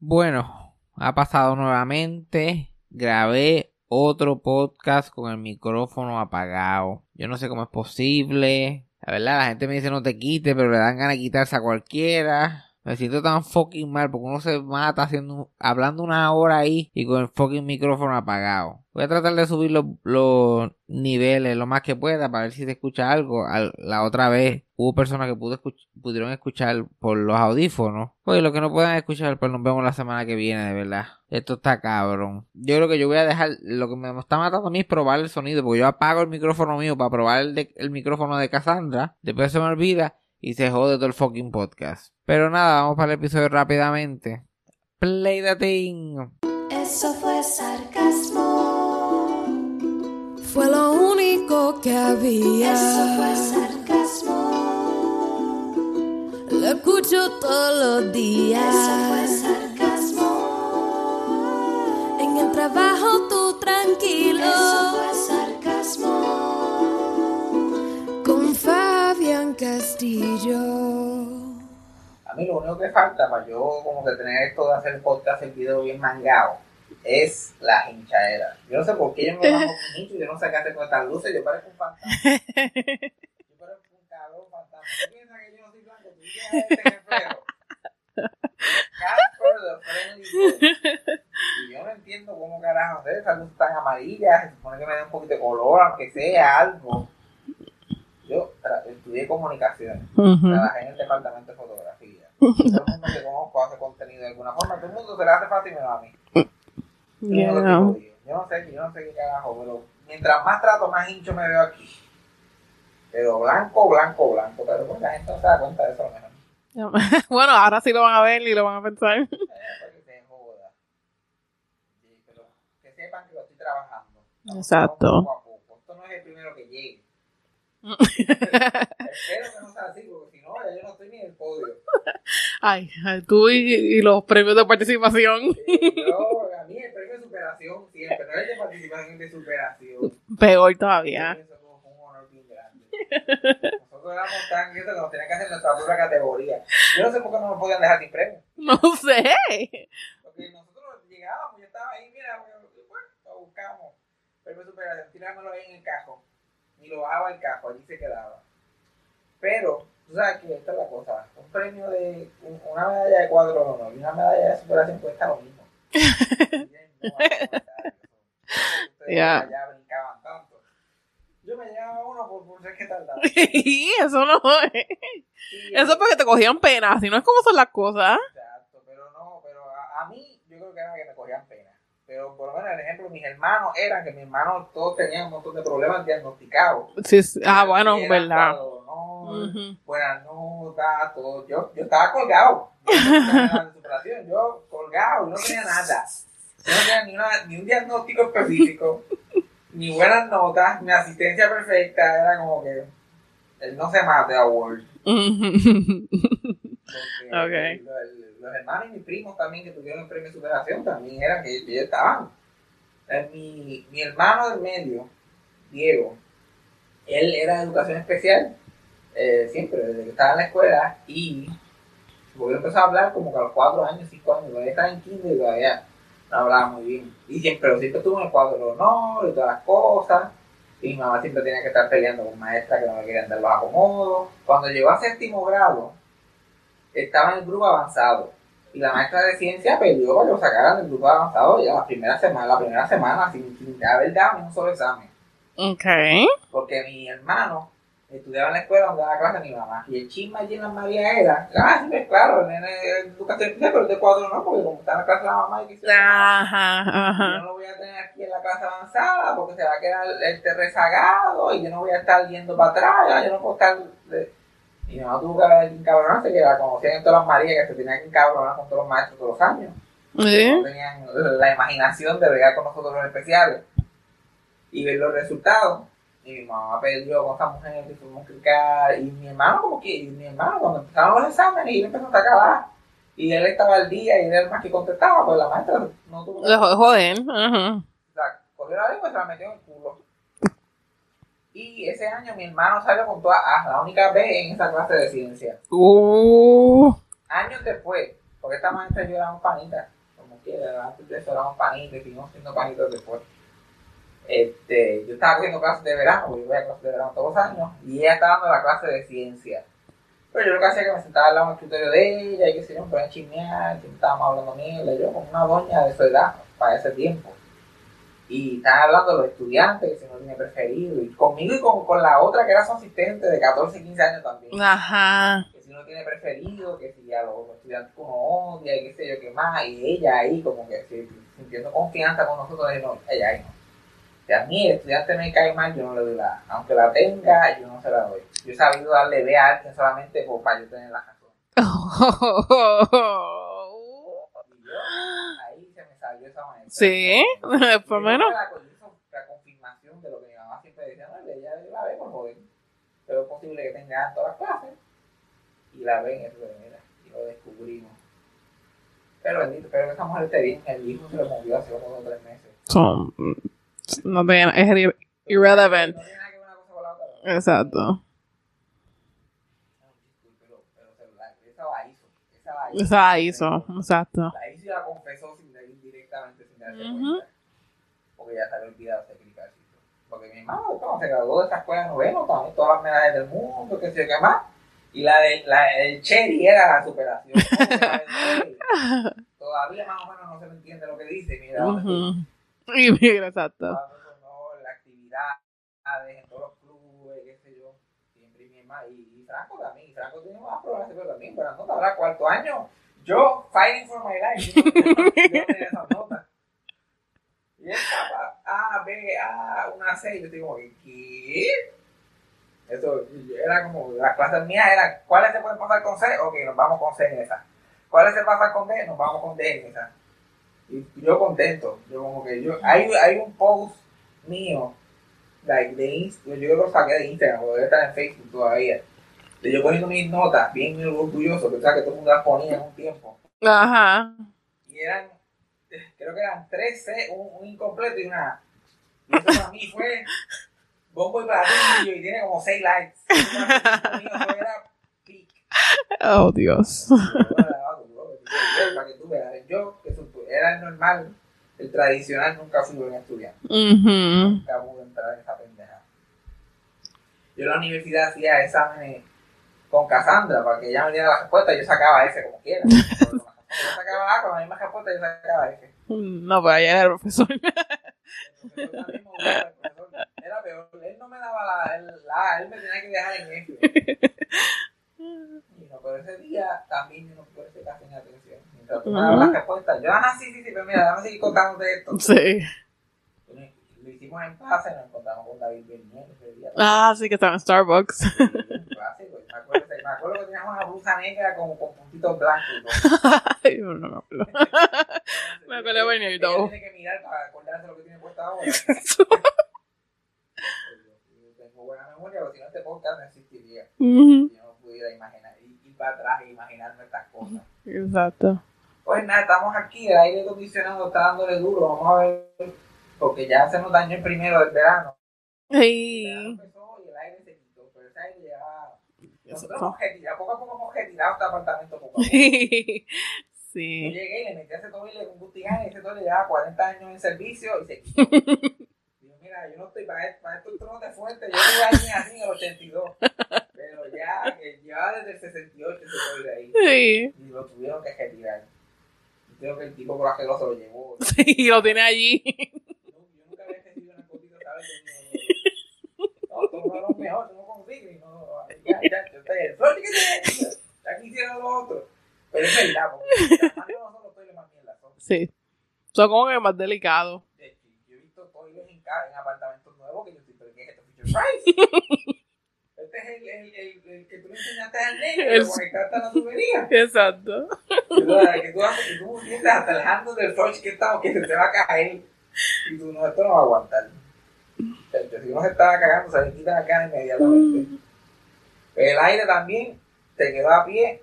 Bueno, ha pasado nuevamente. Grabé otro podcast con el micrófono apagado. Yo no sé cómo es posible. La verdad, la gente me dice no te quites, pero le dan ganas de quitarse a cualquiera. Me siento tan fucking mal porque uno se mata haciendo, hablando una hora ahí y con el fucking micrófono apagado. Voy a tratar de subir los, niveles lo más que pueda para ver si se escucha algo. la otra vez hubo personas que pudieron escuchar por los audífonos. Pues lo que no puedan escuchar, pues nos vemos la semana que viene, de verdad. Esto está cabrón. Yo creo que yo voy a dejar. Lo que me está matando a mí es probar el sonido. Porque yo apago el micrófono mío para probar el, el micrófono de Cassandra. Después se me olvida y se jode todo el fucking podcast. Pero nada, vamos para el episodio rápidamente. Play the thing. Eso fue sarcasmo. Fue lo único que había. Eso fue sarcasmo. Lo escucho todos los días. Eso fue sarcasmo. En el trabajo tú tranquilo. Eso fue sarcasmo. Castillo mí lo único que falta para yo como que tener esto de hacer podcast, el video bien mangado, es la hinchadera. Yo no sé por qué yo me bajo hincho y yo no sé qué hacer con estas luces, yo parezco un fantasma. Yo parezco un cabrón fantasma. ¿Tú piensas que yo no soy blanco? ¿Tú piensas este Y yo no entiendo cómo carajo hacer esas luces tan amarillas, se supone que me den un poquito de color, aunque sea algo. Yo estudié comunicaciones, trabajé en el departamento de fotografía todo el mundo que conozco hace contenido de alguna forma. Todo el mundo se le hace fácil me a mí. Yo, no, yo no sé, yo no sé qué carajo, pero mientras más trato, más hincho me veo aquí. Pero blanco, blanco, blanco. Pero pues la gente no se da cuenta de eso lo mejor. bueno, ahora sí lo van a ver y lo van a pensar. Eh, que se joda. Sí, pero que sepan que lo estoy trabajando. Exacto. Poco a poco. Esto no es el primero que llegue. Espero que no sea así, porque si no, ya yo no estoy ni en el podio. Ay, tú y, los premios de participación. Sí, yo, a mí el premio de superación siempre, no es de participación, de superación. Peor todavía. Eso es un honor bien grande. Nosotros éramos tan quietos que nos tenían que hacer nuestra propia categoría. Yo no sé por qué no nos podían dejar sin premio. No sé. Porque nosotros llegábamos, yo estaba ahí, mira, bueno, lo buscamos. Premio de superación, tirámoslo ahí en el cajón y lo bajaba el cajo, allí se quedaba. Pero, tú sabes que esta es la cosa, un premio de una medalla de cuadro de honor y una medalla de superación cuesta lo mismo. Ya brincaban tanto. Yo me llevaba uno por, por ser que tardaba. Y eso no es. eso es porque te cogían pena, así no es como son las cosas. Exacto, pero no, pero a, a mí yo creo que era que me cogían pena. Pero por lo menos el ejemplo, mis hermanos eran que mis hermanos todos tenían un montón de problemas diagnosticados. Sí, ah, bueno, verdad. Buenas notas, todo. Yo, yo estaba colgado. Yo, yo colgado, no tenía nada. no tenía ni, una, ni un diagnóstico específico, ni buenas notas, ni asistencia perfecta. Era como que él no se mate a Word. okay los hermanos y mis primos también que tuvieron el premio de superación también eran que ellos estaban. Eh, mi, mi hermano del medio, Diego, él era de educación especial, eh, siempre, desde que estaba en la escuela, y porque empezó a hablar como que a los cuatro años, cinco años, todavía estaba en kinder y todavía no hablaba muy bien. Y siempre, pero siempre estuvo en el cuadro de honor y todas las cosas. Y mi mamá siempre tenía que estar peleando con maestra que no le querían dar los acomodos. Cuando llegó a séptimo grado, estaba en el grupo avanzado. Y la maestra de ciencia pidió para que lo sacaran del grupo avanzado ya la primera semana, la primera semana sin, sin haber dado un solo examen. Ok. Porque mi hermano estudiaba en la escuela donde daba clase mi mamá. Y el chisme allí en la María era, ah, sí, pues claro, el nene de educación especial, pero el de cuadro no, porque como está en la clase de la mamá y que se ajá, ajá. yo no lo voy a tener aquí en la clase avanzada porque se va a quedar este rezagado y yo no voy a estar yendo para atrás, yo no puedo estar... Y mi mamá tuvo que encabronarse, que la conocían en todas las Marías, que se tenían que encabronar con todos los maestros todos los años. No tenían la imaginación de bregar con nosotros los especiales y ver los resultados. Y mi mamá perdió con esa mujer que fuimos a clicar. Y mi hermano, como que, y mi hermano, cuando empezaron los exámenes, y él empezó a acabar. Y él estaba al día y él era el más que contestaba, pues la maestra no tuvo que. Lo joder, ajá. Cogió la lengua y se la metió en. Y ese año mi hermano salió con toda A, la única B en esa clase de ciencia. Uh. Años después, Porque esta maestra yo éramos panitas, como quiera, antes de eso éramos panitas y seguimos siendo panitas después. Este, yo estaba cogiendo clases de verano, porque yo voy a clases de verano todos los años, y ella estaba dando la clase de ciencia. Pero yo lo que hacía era que me sentaba al lado del escritorio de ella, y que se ponía a chismear, que estábamos hablando mierda, yo con una doña de su edad, para ese tiempo. Y estaban hablando de los estudiantes, que si no tiene preferido, y conmigo y con, con la otra que era su asistente de 14, 15 años también Ajá. que si uno tiene preferido, que si a los estudiantes uno odia y qué sé yo qué más, y ella ahí como que si- sintiendo confianza con nosotros, no, ella ahí no. Si a mí el estudiante me cae mal, yo no le doy la, aunque la tenga, yo no se la doy. Yo he sabido darle B a alguien solamente por, para yo tener la razón yo, ahí se me salió esa maestra. Sí, por menos. La, la confirmación de lo que mi mamá siempre decía, no, ella la ve por joder. Pero es posible que tenga todas las clases y la ven, eso y lo descubrimos. Pero bendito, que esa mujer esté bien. El hijo se lo movió hace como dos o tres meses. Son, no tiene, es irre- irrelevant. No tiene nada que ver una cosa con la otra. ¿no? Exacto. Pero, pero. Esa la hizo. Esa la hizo, exacto. La hizo y la confesó sin directamente, darse cuenta. Porque ya se había olvidado de explicar. Porque mi hermano, cuando se graduó de esa escuela de noveno, también todas las medallas del mundo, que sé yo qué más. Y la de, la, el Cherry era la superación. Del. Todavía más o menos no se me entiende lo que dice. Mira, Ujú. Y mira, exacto. la actividad en todos los clubes, qué sé yo. Siempre mi hermano. Y, y Franco también. Y Franco tiene más problemas, pero también. Pero no habrá cuarto año. Yo, fighting for my life. Yo, yo esas notas. Y él estaba A, B, A, una C. Y yo estoy como, ¿qué? Eso era como, las clases mías eran, ¿cuáles se pueden pasar con C? Ok, nos vamos con C en esa. ¿Cuáles se pasan con D? Nos vamos con D en esa. Y yo contento. Yo como que yo, hay, hay un post mío, like, de Instagram, yo lo saqué de Instagram, porque debe estar en Facebook todavía. De yo poniendo mis notas, bien orgulloso, que o sea, que todo el mundo las ponía en un tiempo. Ajá. Y eran, creo que eran 13, un, un incompleto y una. Y eso para mí fue bombo y platillo y tiene como 6 likes. Eso era peak. Oh, Dios. Para que tú veas, yo, que era el normal, el tradicional, nunca fui buen estudiante. Nunca pude entrar en esa pendeja. Yo en la universidad hacía exámenes con Cassandra para que ella me diera la respuesta y yo sacaba F como quiera. Yo sacaba A con la misma respuesta y yo sacaba F. No, pues allá era el profesor. El profesor también me gustaba, el profesor Era peor, él no me daba la, el- la A, él me tenía que dejar en F. Y no, pero ese día también yo no presté casi ni atención. Mientras tú me dabas las respuestas, yo, ajá, sí, sí, sí, pero mira, déjame seguir contándote esto. Sí. Lo hicimos en clase, nos encontramos con David Bernier ese día. Ah, sí, que estaba en Starbucks. Pues, me, acuerdo, me acuerdo que teníamos una blusa negra como con puntitos blancos. todo. Ay, no me acuerdo. Me acuerdo todo. Tiene que mirar para acordarse lo que tiene puesto ahora. Yo tengo buena memoria, pero si no este podcast no existiría. Ujú. Yo no pudiera imaginar, ir, para atrás e imaginarme estas cosas. Exacto. Pues nada, estamos aquí, el aire acondicionado está dándole duro, vamos a ver, porque ya se nos dañó el primero del verano. Verano Ay. el aire se quitó, pero ese aire ya... Nosotros hemos retirado, poco a poco hemos retirado este apartamento poco a poco. Yo Sí. llegué y le metí a ese toile con Gustigán y ese toile llevaba 40 años en servicio y se quitó. Digo, mira, yo no estoy para, esto- para estos trotes fuertes, yo tuve a alguien así en el 82, pero ya, que llevaba desde el 68 ese toile ahí. Sí. Y lo tuvieron que retirar. Y creo que el tipo corajeroso lo llevó. Sí, lo tiene allí. No, yo nunca había recibido una cosita, ¿sabes? De No, no no consigues. No, ya, ya, yo estoy el flor que. Aquí hicieron lo otro. Pero es verdad, porque no los toiles más mierda. Son, Sí. Son como que más delicados. yo he visto toiles en, ca- en apartamentos nuevos que yo estoy, pero ¿qué es esto? Price. Este es el, el, el, el que tú le enseñaste al que El- lo conectaste a la tubería. Exacto. Que tú, que tú hasta el handle del flush que está, que se te va a caer. Y tú, no, esto no va a aguantar. Si uno se estaba cagando, se le quita la cara inmediatamente. El aire también se quedó a pie.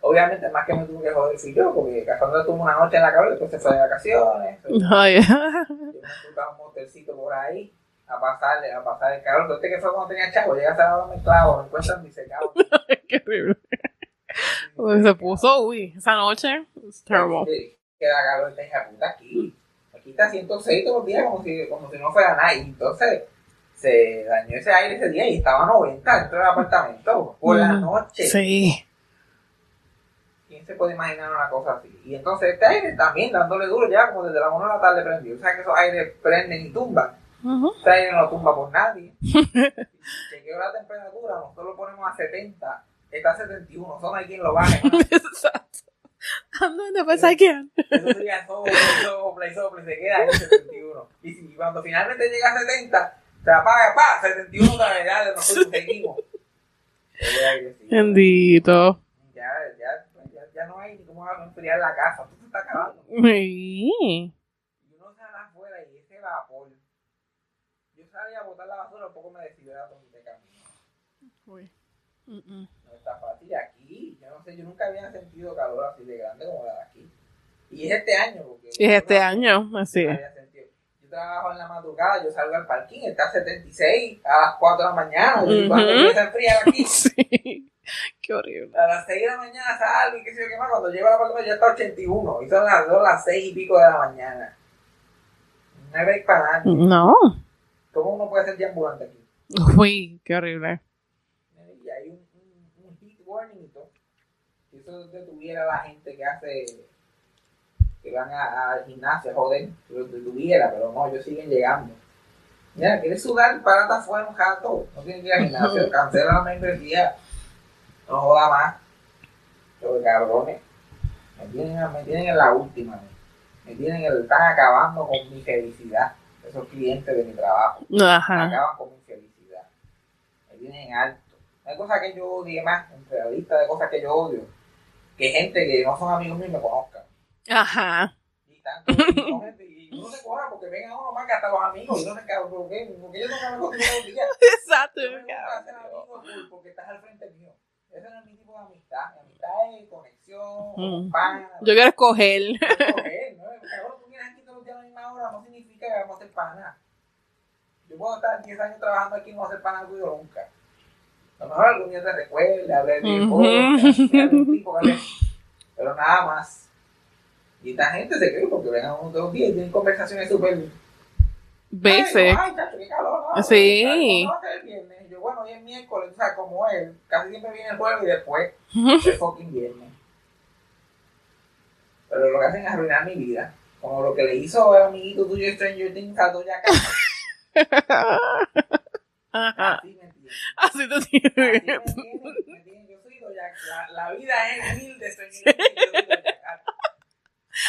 Obviamente, más que me tuve que joder fui yo, porque Cassandra tuvo una noche en la cabeza, después se fue de vacaciones. Ay, Yo me fui a un motelcito por ahí a pasarle, a pasar el calor. Este que fue cuando tenía chavo, llega a ser ahora me encuentran disecado. qué horrible. Pues se puso, uy, esa noche. It's terrible. Que, la calor hija puta aquí. Está 106 todos los días como si, como si no fuera nada. Y entonces se dañó ese aire ese día y estaba a 90 dentro del apartamento por la noche. Sí. ¿Quién se puede imaginar una cosa así? Y entonces este aire también dándole duro ya como desde la 1 de la tarde prendió. O sea que esos aires prenden y tumban. Ujú. Ese aire no tumba por nadie. Chequeo la temperatura, nosotros lo ponemos a 70. Está a 71, eso no hay quien lo baje. Exacto. Ando in the best I can. Eso sería y sopla y se queda en 71. Y si cuando finalmente llega a 70, se apaga, pa, 71 otra vez, ya nosotros seguimos. Bendito. Ya, ya, ya, ya no hay ni cómo enfriar la casa, todo se está acabando. Sí. Y uno sale afuera y ese vapor. Yo salía a botar la basura, un poco me decidía donde de camino. Uy. Mm-mm. No está fácil aquí. Yo no sé, yo nunca había sentido calor así de grande como la de aquí. Y es este año. Porque Y es este no- año, así. Yo trabajo en la madrugada, yo salgo al parking, está a 76 a las 4 de la mañana. Y cuando empieza a enfriar aquí, Sí. Qué horrible. a las 6 de la mañana salgo y qué sé yo qué más. Cuando llego a la parte ya está 81. Y son las 2, las 6 y pico de la mañana. No hay break para nadie. No. ¿Cómo uno puede ser ambulante aquí? Uy, qué horrible. Y hay un, un, un heat warning y todo. Si eso detuviera a la gente que hace, que van al gimnasio, joder, lo detuviera, pero no, ellos siguen llegando. Mira, ¿quieres sudar? Párate afuera un rato. No tienes que ir al gimnasio, cancela la membresía. No joda más. Pero cabrones, me tienen, me tienen en la última. Me tienen, en- están acabando con mi felicidad. Esos clientes de mi trabajo Ajá. acaban con mi felicidad. Me tienen en alto. Hay cosa que yo odie más, entre la lista de cosas que yo odio, que gente que no son amigos míos me conozcan. Ajá. Y tanto, son gente, y uno se cobra porque ven a uno más que hasta los amigos, y no se cabrón, ¿por qué? Porque ellos no me conocen todos los días. Exacto. Yo me hacer amigos por- porque estás al frente mío. Ese no es mi tipo de amistad. Mi amistad es conexión, Mm. pan. Yo quiero escoger. Coger, ¿no? Cabrón, tú vienes aquí todos los días a la misma hora, no significa que vamos a hacer pana. Yo puedo estar 10 años trabajando aquí y no hacer pana tuyo nunca. A lo mejor algún día te recuerde, hablé de Ujú. tipo, ¿vale? pero nada más. Y esta gente se cree porque ven a uno todos los días y tienen conversaciones súper. Basic. Ay, ay, chacho, qué calor, ¿no? Sí. Yo, bueno, hoy es miércoles, o sea, como él, casi siempre viene el jueves y después el fucking viernes. Pero lo que hacen es arruinar mi vida. Como lo que le hizo el amiguito tuyo Stranger Things a Doja Cat. Ajá. Así. Así te entiendes. Yo soy. La, vida es mil de Stranger Things. Yo soy Cat.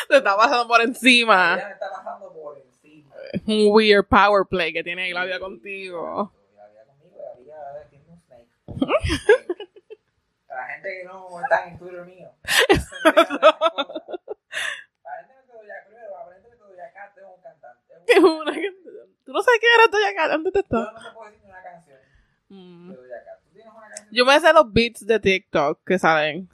Te está pasando por encima. Ella me está pasando por encima. Un weird power play que tiene ahí la vida contigo. La vida conmigo, la vida tiene un snake. La gente que no está en Twitter mío. Cruz, aparentemente Cat es un cantante. Es una Tú no sabes quién era Cat antes de esto. no te puedo decir Mm. de Doja Cat. ¿Tú tienes una canción? Yo me sé los beats de TikTok que salen.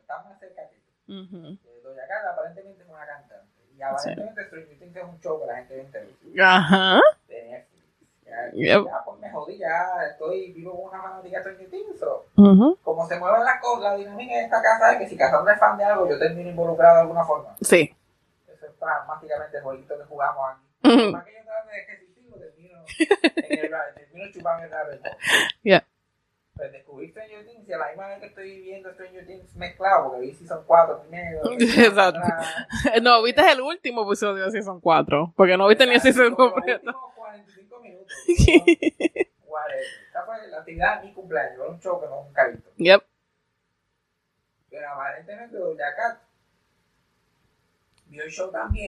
Está más cerca que Doja Cat aparentemente es una cantante. Y aparentemente Stranger Things es un show que la gente ve en televisión. Ajá. De Netflix. Ya, Yep. ya, pues me jodí, ya estoy vivo con una fanática de Stranger Things. so, como se mueven las cosas, la dinámica de esta casa es que si Cassandra es fan de algo, yo termino involucrado de alguna forma. Sí. Eso es prácticamente el jueguito que jugamos aquí. Que yo trate de termino, en el, termino chupando. Yeah. Pues descubrí Stranger Things y a la misma vez que estoy viendo Stranger Things mezclado, porque vi Season 4 primero. Exacto. No, viste el último episodio de Season 4. Porque no viste ni el season completo. últimos 45 minutos. Whatever. Esta fue la actividad de mi cumpleaños, era un show que no nunca he visto. Yep. Pero aparentemente Doja Cat vio el show también.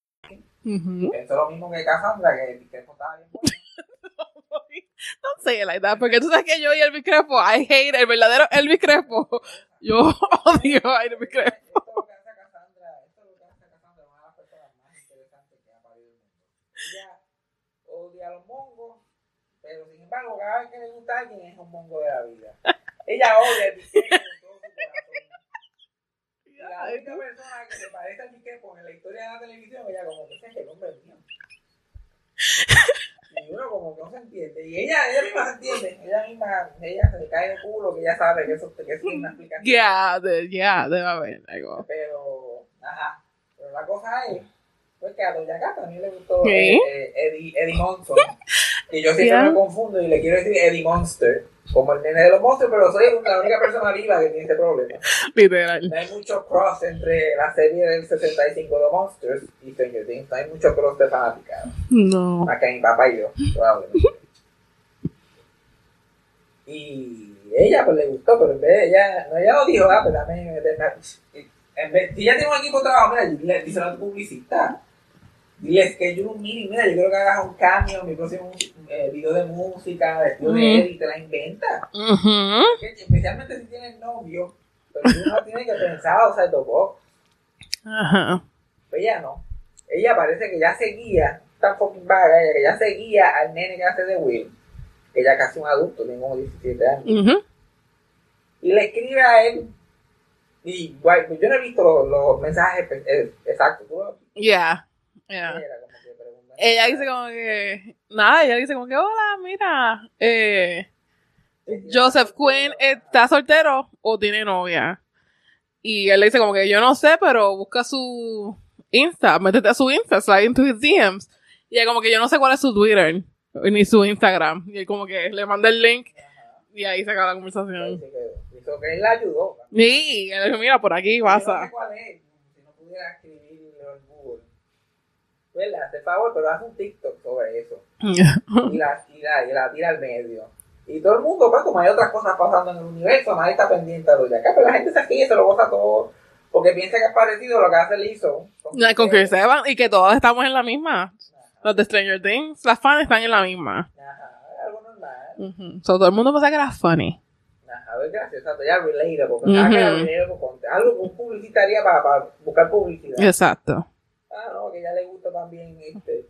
Esto es lo mismo que Cassandra, que que esto estaba bien bueno. Say it like that, porque tú sabes que yo y Elvis Crespo, I hate el verdadero Elvis Crespo. Yo odio a Elvis Crespo. Esto es lo que hace a Cassandra, esto es lo que hace a Cassandra una de las personas más interesantes que ha parido el mundo. Ella odia a los mongos, pero sin embargo, cada vez que le gusta a alguien es un mongo de la vida. Ella odia el bisqueco con todo su corazón. Y la única persona que se parece al bisqueco en la historia de la televisión, ella como que ese es el hombre mío. Y uno como que no se entiende. Y ella, ella misma se entiende. Ella misma, ella se le cae de culo que ella sabe que eso, que eso es una explicación. Yeah, de, yeah, debe haber algo. Pero, ajá. Pero la cosa es, pues que a Doña Cata también le gustó ¿Qué? eh, eh, Eddie, Eddie Monson. Y yo siempre me confundo y le quiero decir Eddie Monster, como el nene de los monstruos, pero soy la única persona viva que tiene ese problema. Literal. No hay mucho cross entre la serie del 65 de Monsters y Stranger Things. No hay mucho cross de fanática. No. Que mi papá y yo, probablemente. Y ella pues le gustó, pero en vez de ella, no, ella lo dijo, ah, pero dame, dame- en vez, si ella tiene un equipo de trabajo, mira, dile, díselo a tu publicista. Diles que yo un meeting, mira, yo quiero que hagas un cambio, mi próximo eh, video de música, de Ujú. él y te la inventa. Especialmente si tienes novio, pero uno tiene que pensar, o sea, el box. Ajá. Pero ella no. Ella parece que ya seguía, tan fucking vaga ella, que ya seguía al nene que hace de Will, ya casi un adulto, tiene como 17 años, Ujú. y le escribe a él, y guay, pues yo no he visto los, los mensajes eh, exactos, ¿tú lo- Yeah. Yeah. Era como que pregunta- Ella dice como que, nada, ella dice como que, hola, mira, eh, Joseph Quinn está soltero o tiene novia. Y él le dice como que yo no sé, pero busca su Insta, métete a su Insta, slide into his DMs. Y ella como que yo no sé cuál es su Twitter, ni su Instagram. Y él como que le manda el link y ahí se acaba la conversación. Dijo que él la ayudó. Y él dijo, mira, por aquí pasa. si no pudiera Google. Le hace favor, pero hace un TikTok sobre eso. y la, y, la, y la tira al medio. Y todo el mundo, pues como hay otras cosas pasando en el universo, nadie está pendiente a lo de acá, pero la gente se ríe, se lo goza todo, porque piensa que es parecido a lo que hace Lizzo. Ya, Con Chris Evans y que todos estamos en la misma. Los de Stranger Things, las fans están en la misma. Ajá, algo normal. Ujú. So, todo el mundo pensaba que era funny. Ajá, es gracioso, exacto, ya relatable, relatable con- algo que haría para, para buscar publicidad. Exacto. Ah, no, que ya le gusta también este,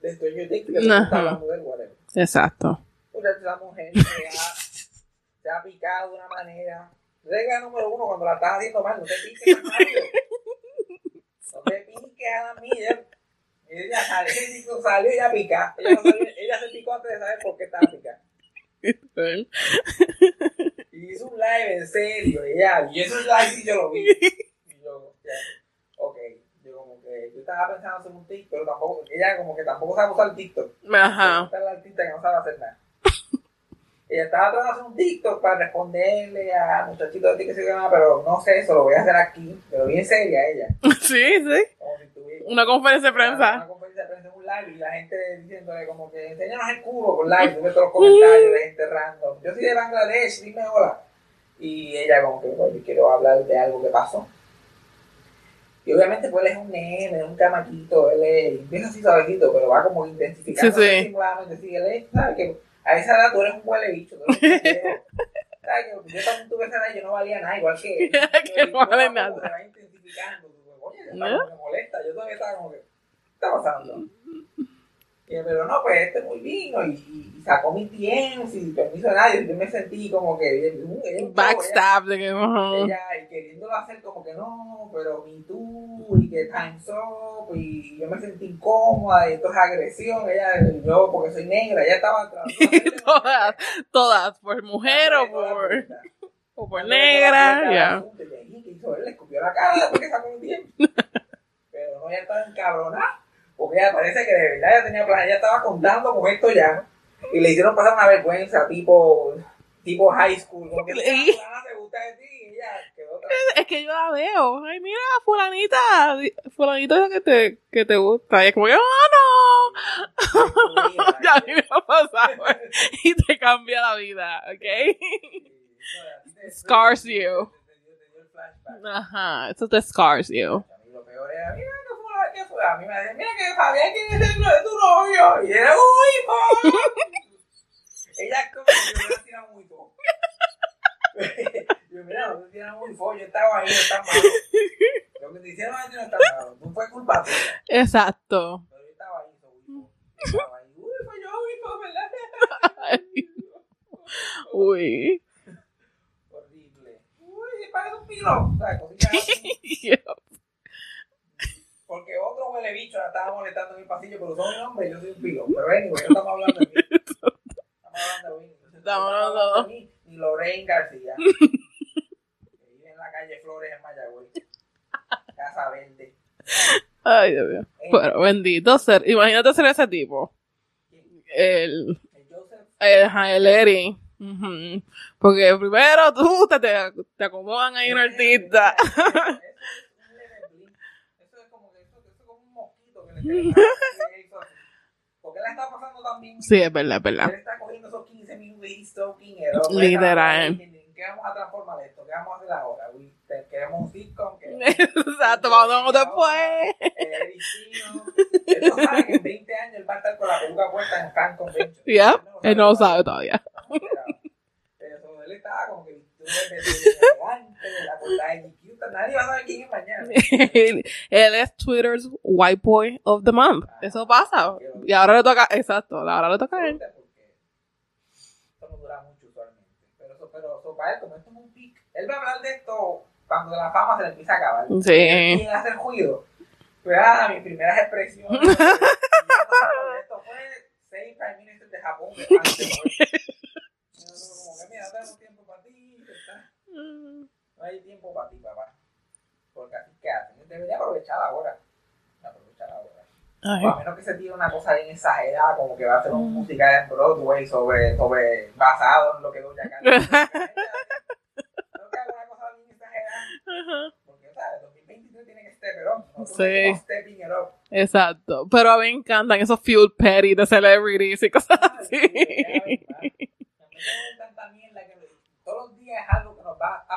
de Stranger Things, que le gusta del whatever. Exacto. Una esa mujer se ha, se ha picado de una manera. Regla número uno, cuando la estás haciendo mal, no te piques tan rápido. No te piques a la mía. Ella chico salió y ella pica. Ella, salió- ella se picó antes de saber por qué estaba picada. Y hizo un live en serio. Y ella, y ese live sí yo lo vi. Y yo, ya, ok. Yo como que, yo estaba pensando hacer un TikTok, pero tampoco, ella como que tampoco sabe usar TikTok. Ajá. Esta es la artista que no sabe hacer nada. Ella estaba tratando de hacer un TikTok para responderle a muchachitos de TikTok que se llama, pero no sé, eso lo voy a hacer aquí. Pero bien seria ella. Sí, sí. Como si tuviera Una conferencia de una prensa. conferencia de prensa en un live y la gente diciéndole como que enséñanos el culo por live. Tuve todos los comentarios de gente random. Yo soy de Bangladesh, dime hola. Y ella como que, oye, quiero hablar de algo que pasó. Y obviamente pues él es un nene, un chamaquito, él es, empieza así suavecito, pero va como intensificando Sí, sí. él es, ¿sabes? Que a esa edad tú eres un huele bicho, tú eres un bichero. ¿Sabes? Que yo también tuve esa edad y yo no valía nada, igual que. Que no vale nada. Se va intensificando, tú, oye, que molesta, yo todavía estaba como que, ¿qué está pasando? Y pero no, pues este muy vino y, y sacó mi tiempo sin permiso de nadie. Yo me sentí como que ella- ella- Backstab de que ella y queriéndolo hacer como que no, pero me too y que time's up y yo me sentí incómoda y esto es agresión, ella, yo porque soy negra, ella estaba Todas, todas, por mujer o por, o por negra, ya. Y que hizo él, le escupió la cara después que sacó un tiempo. Pero no, ella estaba encabronada. Porque ella parece que de verdad ella tenía plan, ella estaba contando con esto ya. Y le hicieron pasar una vergüenza tipo, tipo high school. Como que Y- "Ah, fulana se gusta de ti. Y ella quedó otra Es que yo la veo. Ay, mira, fulanita. Fulanito es que te, que te gusta. Y es como que, oh no. ya a mí me ha pasado. Y te cambia la vida, ¿ok? Scars you. Ajá, eso te scars you. Lo peor era, mira A mí me decían, mira que Fabián ser el de tu novio. Y era, uy, ella como que yo hubiera tirado muy fo. yo, mira, no te tiras muy fo, yo estaba ahí, no está malo. Lo que te hicieron a ti no está malo, no fue culpa tuya. Exacto. Pero yo estaba ahí. Yo estaba ahí, uy, fue yo, Wifo, ¿verdad? Uy. Horrible. Uy, parece un pilo. O sea, así. Porque otro huele bicho la estaba molestando en el pasillo, pero son un hombre y yo soy un pilo. Pero anyway, no estamos hablando de mí. Estamos hablando de mí. Estamos hablando- de mí, ni Lorraine García. que vive en la calle Flores en Mayagüez. Casa Verde. Ay, Dios mío. Pero bendito ser. Imagínate ser ese tipo. El, El Joseph. el, el. Porque primero tú te, te, te acomodan ahí un artista. Eso es un leve blink. Eso es como que eso, eso es como un mosquito que le que le hizo así. Porque la está pasando también. Sí, es verdad, es verdad. Él está cogiendo esos 15 minutos. Literal. ¿Qué vamos a transformar esto? ¿Qué vamos a hacer ahora? Queremos un sitcom. Exacto, vamos después. Eric Chino. Él no sabe que en 20 años él va a estar con la peluca puesta en el fan convention. Ya, él no lo sabe todavía. Pero él estaba como que nadie va a saber quién es mañana. él, es Twitter's White Boy of the Month. Eso pasa. Y ahora le toca, exacto, ahora le toca a él. Esto no dura mucho usualmente. Pero eso, pero eso para él, como esto es un pic, él va a hablar de esto cuando la fama se le empieza a acabar. Sí. Y hacer ruido. Pero ah, mis primeras expresiones. y esto fue seis prime ministers de Japón antes como que mira, no tenemos tiempo. No hay tiempo para ti, papá. Porque así que hacen. Debería aprovechar ahora. Aprovechar ahora. Ay. O a menos que se tire una cosa bien exagerada, como que va a hacer una música en Broadway sobre, sobre basado en lo que Doña Cat. Creo que haga una cosa bien exagerada. Porque, ¿sabes? 2023 tiene que step it up. Sí. estamos stepping it up. Exacto. Pero a mí me encantan esos feud petty de celebrities y cosas así. tanta mierda que todos los días es algo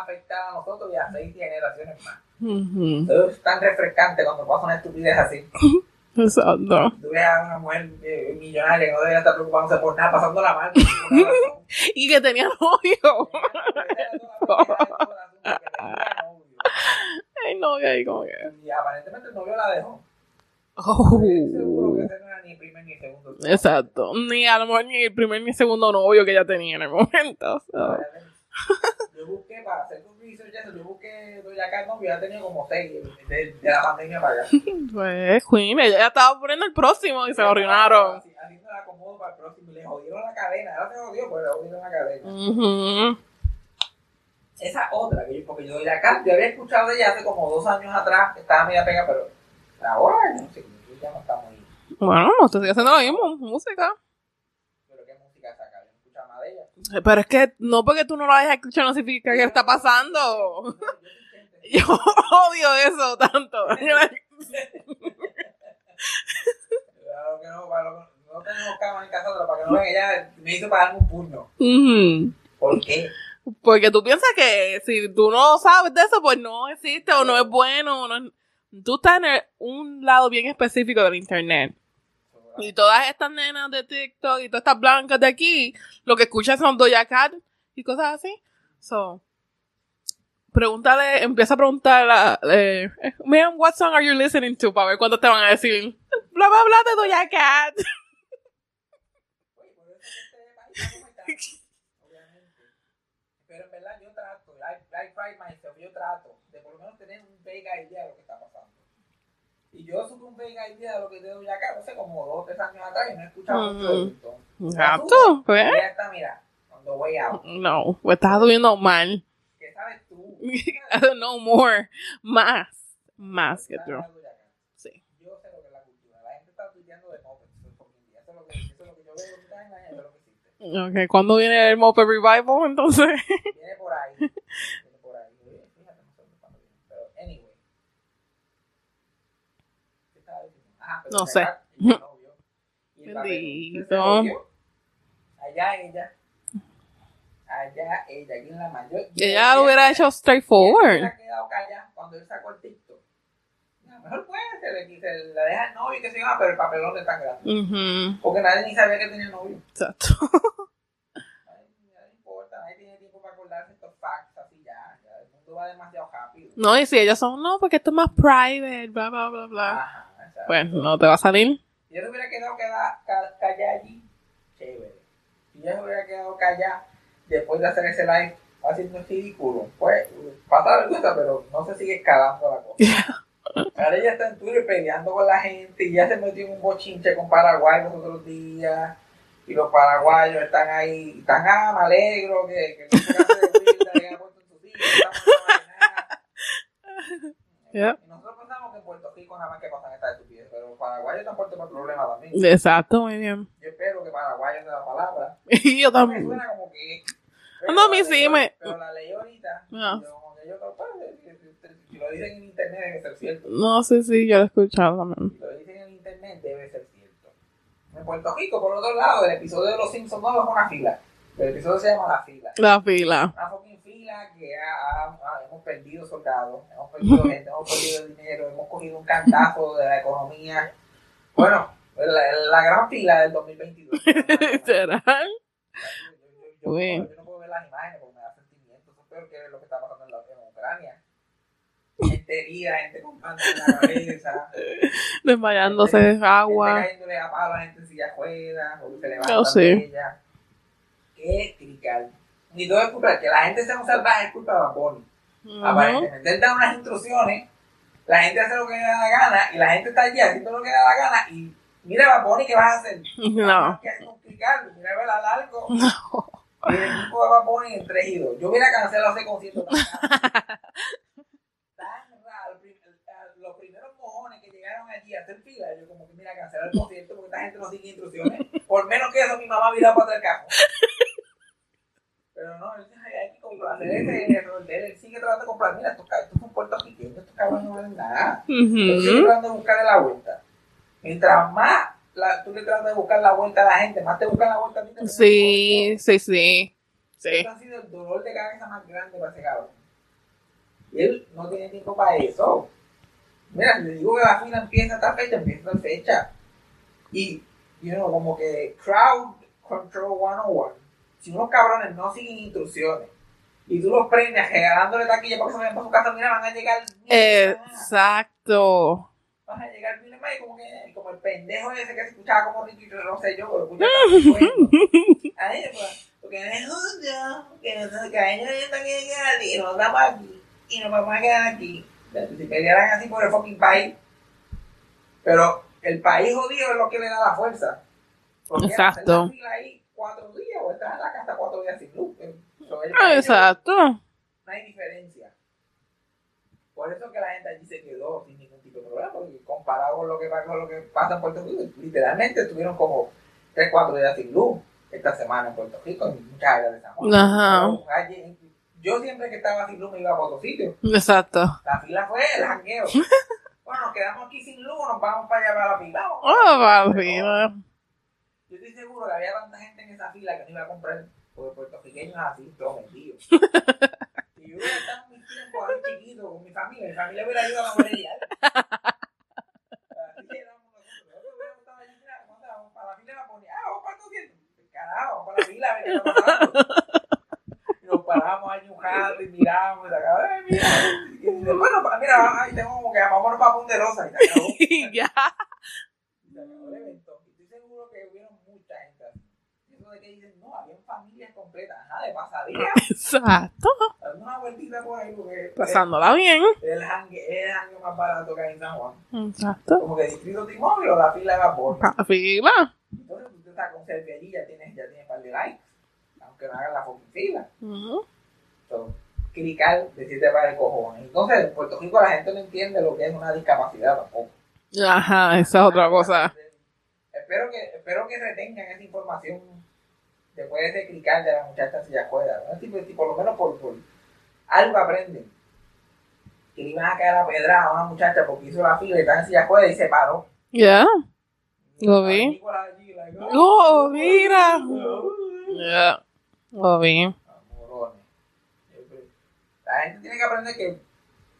que va a nosotros y a seis generaciones más. Eso es tan refrescante cuando pasa una estupidez así. Exacto. Tú ves a una mujer eh, millonaria que no debería estar preocupándose por nada, mal. por ninguna razón. Y que tenía novio. Ay, novio ahí como que. Y aparentemente el novio la dejó. Oh. Seguro que ese no era ni primer ni segundo. Exacto. Ni a lo mejor ni el primer ni segundo novio que ella tenía en el momento. so. Yo busqué para hacer un research yo busqué Doña Cat novio, ya tenía como seis de, de la pandemia para allá. Pues, Queen, ella ya estaba poniendo el próximo y se lo arruinaron. Así- Haciendo el acomodo para el próximo, le jodieron la cadena, ahora se jodió, pero le jodieron la cadena. Ujú. Esa otra, que yo, porque yo Doña Cat, yo había escuchado de ella hace como dos años atrás, que estaba media pega, pero ahora, no sé, ya no está muy... Bueno, no estoy haciendo lo mismo, música. Pero qué música saca, yo no escuchaba más de ella. Pero es que no porque tú no lo hayas escuchado no significa que está pasando. Yo, odio eso tanto. Claro que no, para lo- no tenemos cámara en casa, pero para que no vean, ella me hizo pagarme un puño. ¿Por qué? Porque tú piensas que si tú no sabes de eso, pues no existe o no es bueno. o no es- Tú estás en el- un lado bien específico del internet. Y todas estas nenas de TikTok y todas estas blancas de aquí, lo que escuchan son Doja Cat y cosas así. So, pregúntale, empieza a preguntar, a, eh, man, what song are you listening to? Para ver cuánto te van a decir. Bla, bla, bla de Doja Cat. Pero en verdad yo trato, I, I myself, yo trato de por lo menos tener un vague idea de lo que está pasando. Y yo un vague idea de lo que te doy acá, no sé, como dos o tres años atrás y no he escuchado mucho de esto. Exacto, pues. Ya está, mira, cuando voy out. No, pues estás subiendo mal. ¿Qué sabes tú? Know more. Más. Más que tú. Yo sé lo que es la cultura. La gente está de mopeds. Eso es fucking día. Eso es lo que, eso es lo que yo veo en mi timeline, eso es lo que existe. Ok, ¿cuándo viene el Moped Revival entonces? Viene por ahí. No pues, sé. Bendito. Allá ella. Allá ella, aquí la mayor. Ella hubiera hecho straightforward. Se ha quedado callada cuando él sacó el TikTok. A lo mejor puede se, le, se la deja el novio y que se llama, ah, pero el papelón es tan grande. Uh -huh. Porque nadie ni sabía que tenía novio. Exacto. No, y si ellos son, no, porque esto es más private, bla, bla, bla, bla. Ajá. Pues no te va a salir. Si yo se hubiera quedado calla- ca- callada allí, chévere. Si yo hubiera quedado callada después de hacer ese live haciendo ridículo, pues pasa vergüenza, pero no se sigue escalando la cosa. Ahora ella está en Twitter peleando con la gente y ya se metió en un bochinche con Paraguay los otros días. Y los paraguayos están ahí, están ah, me alegro que, que no se canse de Wilda, que haya puesto en sus hijos, estamos en la Yeah. Y nosotros pensamos que en Puerto Rico nada más que pasan estas estupideces, pero los paraguayos están puestos por problemas también. Exacto, muy bien. Yo espero que paraguayos de la palabra. Y yo Me también. suena como que. No, la sí me- Pero la ley ahorita. Ah. yo como que yo creo, si- lo dicen en internet debe ser cierto. No sé si yo lo he escuchado también. Si lo dicen en internet debe ser cierto. En Puerto Rico, por otro lado, el episodio de Los Simpsons no es una fila. El episodio se llama La Fila. La fila. Una fucking fila que ha- ha- ha- hemos perdido soldados, hemos perdido gente, hemos perdido dinero, hemos cogido un cantazo de la economía. Bueno, la, la gran fila del 2022. Literal. Yo, yo- yo- no puedo ver las imágenes porque me da sentimiento. Eso es peor que lo que está pasando en, la, en Ucrania. Gente herida, gente con pan en la cabeza. Desmayándose de agua. Gente cayéndole a palo a gente en silla de ruedas, porque se levantan Oh, sí. de ella. Qué crical. Y todo es culpa, que la gente sea un salvaje es culpa de Baboni. Ujú. Aparentemente él da unas instrucciones, la gente hace lo que le da la gana y la gente está allí haciendo lo que le da la gana y mira Baboni, ¿qué vas a hacer? No. ¿Qué haces con crical? Mira a ver a largo. Y el equipo de Bad Bunny en tres y dos. Yo hubiera cancelado ese concierto. tan raro. Los primeros mojones que llegaron allí a hacer fila, yo como que mira, cancelar el concierto porque esta gente no sigue instrucciones. Por menos que eso, mi mamá hubiera para el carro. Pero no, él dice, "Ay, hay que complacer ese error de él. Él sigue tratando de comprar. Mira, estos, estos son puertorriqueños, estos cabrones no valen nada. Él sigue tratando de buscarle la vuelta. Mientras más la- tú le tratas de buscar la vuelta a la gente, más te buscan la vuelta a ti. Sí, sí, sí. Sí. Esto ha sido el dolor de cabeza más grande para ese cabrón. Y él no tiene tiempo para eso. Mira, le digo que la fila empieza a esta fecha, empieza a esta fecha. Y, you know, como que crowd control 101. Si unos cabrones no siguen instrucciones y tú los premias regalándole taquilla para que se vayan para su casa, mira, van a llegar. Exacto. Van a llegar más y como, que, como el pendejo ese que se escuchaba como Ricky, no sé yo, pero escuchaba. A ellos, pues, porque no es justo, que nosotros que a ellos también quedan aquí, y nos damos aquí, y nos vamos a quedar aquí. Si pelearan así por el fucking país. Pero el país jodido es lo que le da la fuerza. Porque Exacto. la ahí cuatro días o estás en la casa cuatro días sin luz. el Ah, Exacto. No hay diferencia. Por eso que la gente allí se quedó sin comparado con lo que, con lo que pasa en Puerto Rico, literalmente estuvieron como 3, 4 días sin luz esta semana en Puerto Rico, en muchas áreas de San Juan. Ajá. Pero allí- yo siempre que estaba sin luz me iba a otro sitio. Exacto. La fila fue el jangueo. bueno, nos quedamos aquí sin luz, nos vamos para allá para la fila. Oh, fila. Yo estoy seguro que había tanta gente en esa fila que no iba a comprar, porque puertorriqueños así, vendidos. y yo hubiera chiquito con mi familia, mi familia hubiera ido a la morería. Así que éramos nosotros. Nosotros hubiéramos estado allí, mira, ¿cómo se vamos para la fila? La ponía, ah, vamos para el concierto. Carajo, vamos para la fila, a ver qué está pasando. Y nos paramos ahí un rato y miramos y acabó, "Ay, mira. Y después, nos- mira, ahí tengo como que vámonos para Ponderosa y se acabó. ya. Se acabó el evento. Y estoy seguro que hubieron mucha de que dicen, no, habían familias completas, ajá, de pasadía. Exacto. Dando una vueltita por ahí porque Pasándola bien. el hangue más barato que hay en San Juan. Exacto. Como que distrito de inmóvil o la fila de vapor. La fila. Entonces tú estás con cerveza ya tienes, ya tienes par de likes. Aunque no hagan la fucking fila. Ujú. So, clicar, decirte para el cojones. Entonces, en Puerto Rico la gente no entiende lo que es una discapacidad tampoco. Ajá, esa es otra cosa. Espero que, espero que retengan esa información después de ese clicar de la muchacha en silla de ruedas, ¿no? Tipo, tipo, por lo menos por, por algo aprenden. Que le iban a caer a pedra a una muchacha porque hizo la fila y estaba en silla ruedas y se paró. Ya. Lo Y vi. Oh, mira. Ya. Lo vi. La gente tiene que aprender que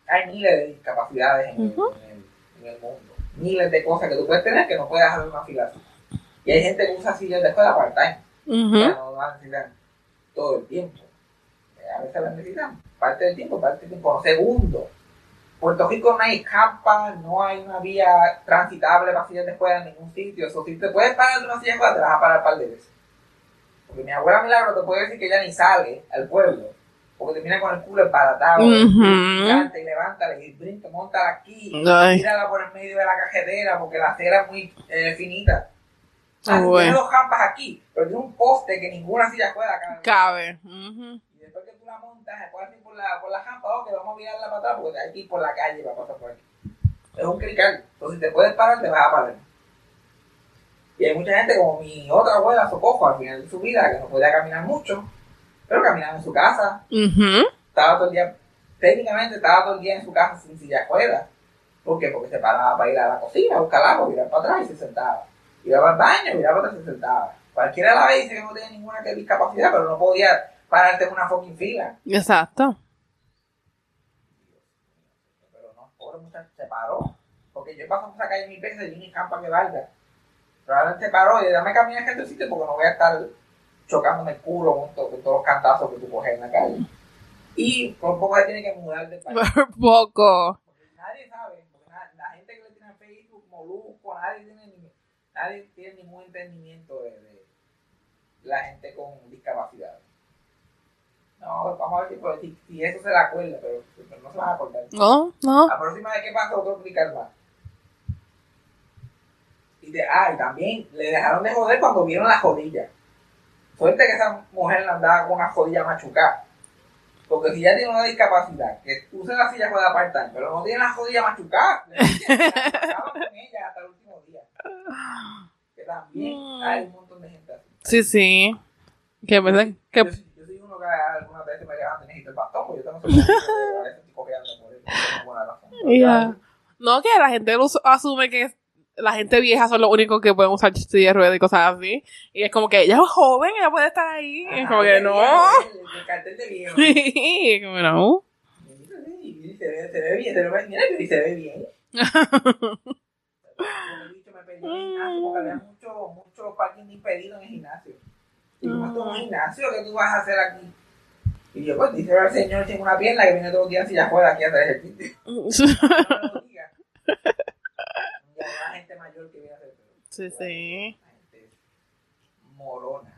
hay miles de discapacidades en, el- Ujú. en el, en el mundo. Miles de cosas que tú puedes tener que no puedes hacer una fila. Y hay gente que usa sillas de escuela part-time. Ujú. Ya no la necesitan todo el tiempo. Eh, A veces la necesitan. parte del tiempo, parte del tiempo. Segundo, Puerto Rico no hay campa, no hay una vía transitable para sillas de juega en ningún sitio. Eso, si te puedes parar de una silla de juega, te vas a parar un par de veces. Porque mi abuela Milagro te puede decir que ella ni sale al pueblo. Porque termina con el culo embaratado. Ujú. Y levántala y brinca, montala aquí. Tírala por el medio de la cajetera porque la acera es muy eh, finita. Ah. Tiene dos campas aquí, pero tiene un poste que ninguna silla juega cabe. Cabe. Y después que tú la montas, ir por la, por la ok, vamos a virarla para atrás porque hay que ir por la calle para pasar por aquí. Es un crical. Entonces, si te puedes parar, te vas a parar. Y hay mucha gente como mi otra abuela, Socojo, al final de su vida, que no podía caminar mucho, pero caminaba en su casa, estaba todo el día, técnicamente estaba todo el día en su casa sin silla de ruedas. ¿Por qué? Porque se paraba para ir a la cocina, a buscar agua, mirar para atrás y se sentaba. Iba al baño, miraba atrás y se sentaba. Cualquiera la ve dice que no tenía ninguna discapacidad, pero no podía pararte en una fucking fila. Exacto. Pero no, pobre muchacho se paró. Porque yo paso por esa calle mil veces y ni campa que valga. Pero ahora se paró y dame caminar a este sitio porque no voy a estar chocándome el culo con, to- con todos los cantazos que tú coges en la calle. Y por poco se tiene que mudar de país. Por poco. Porque nadie sabe, porque la gente que le tiene en Facebook, Molusco, nadie tiene, ni- nadie tiene ningún entendimiento de, de la gente con discapacidad. No, vamos a ver si, pues, si, si eso se la acuerda, pero, pero no se van a acordar. No, no. La próxima vez que pasa, otro explicar más. Y de, ah, y también le dejaron de joder cuando vieron la jodilla. Suerte que esa mujer andaba con una jodilla machucada. Porque si ya tiene una discapacidad, que usa la silla puede apartar, pero no tiene la jodilla machucada, le con ella hasta el último. Que también Mm. hay un montón de gente así. Sí, sí. Que pensé que. Yo, yo soy uno que algunas veces me y necesito el bastón, porque yo tengo que a veces estoy cojeando por alguna razón. Ya. No, que la gente asume que la gente vieja son los únicos que pueden usar silla de ruedas y cosas así. Y es como que ella es joven, ella puede estar ahí. Y es como que no. El, el cartel de viejo. Sí, como no. Se ve, se ve bien, se ve bien, y se ve bien. Perdió en el gimnasio porque había mucho, mucho parking impedido en el gimnasio. Y esto es un gimnasio, ¿qué tú vas a hacer aquí? Y yo, pues, dice el señor tiene una pierna que viene todos los días y ya juega aquí a hacer ejercicio. No. Y una gente mayor que viene a hacer Sí, sí. La gente es morona.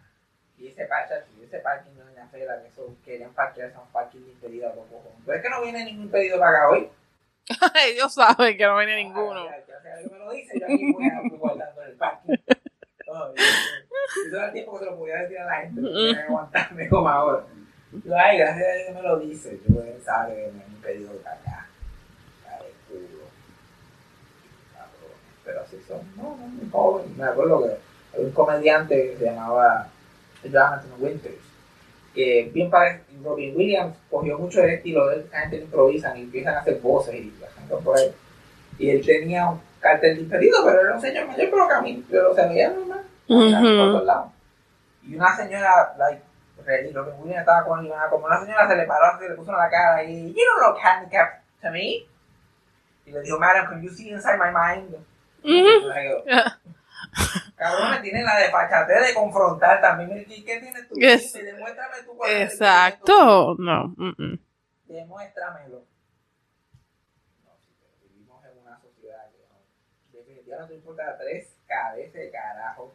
Y ese parking, ese parking de Doña Fela, que eso querían parquear, son parking impedido a los cojones. Pero es que no viene ningún impedido para acá hoy. Ellos saben que no venía ninguno. Ya, ya, ya me lo dice, yo aquí voy a guardando en el parking. Oh, todo el tiempo que se lo podía decir a la gente, no que aguantarme como ahora. Yo, ay, gracias a Dios me lo dice. Yo pensaba que me han impedido de acá. Ay. Pero así son. No, no, muy joven. Me acuerdo que había un comediante que se llamaba Jonathan Winters. Que bien parece, Robin Williams cogió mucho el estilo de él, la gente improvisan y empiezan a hacer voces y la gente por ahí. Y él tenía un cartel de impedido, pero era un señor mayor, pero camino, pero se veía normal. caminaba por Ujú. todos lados. Y una señora, like, Robin Williams estaba con él, como una señora se le paró, se le puso en la cara y, you don't look handicapped to me. Y le dijo, madam, can you see inside my mind? Yo le digo, Cabrón, me tienen la desfachatez de confrontar también. ¿Y ¿Qué tienes tú? Es- Demuéstrame tú cuál el Exacto. No. mm, mm. Demuéstramelo. No, pero vivimos en una sociedad que no, definitivamente no importa tres cabezas de carajo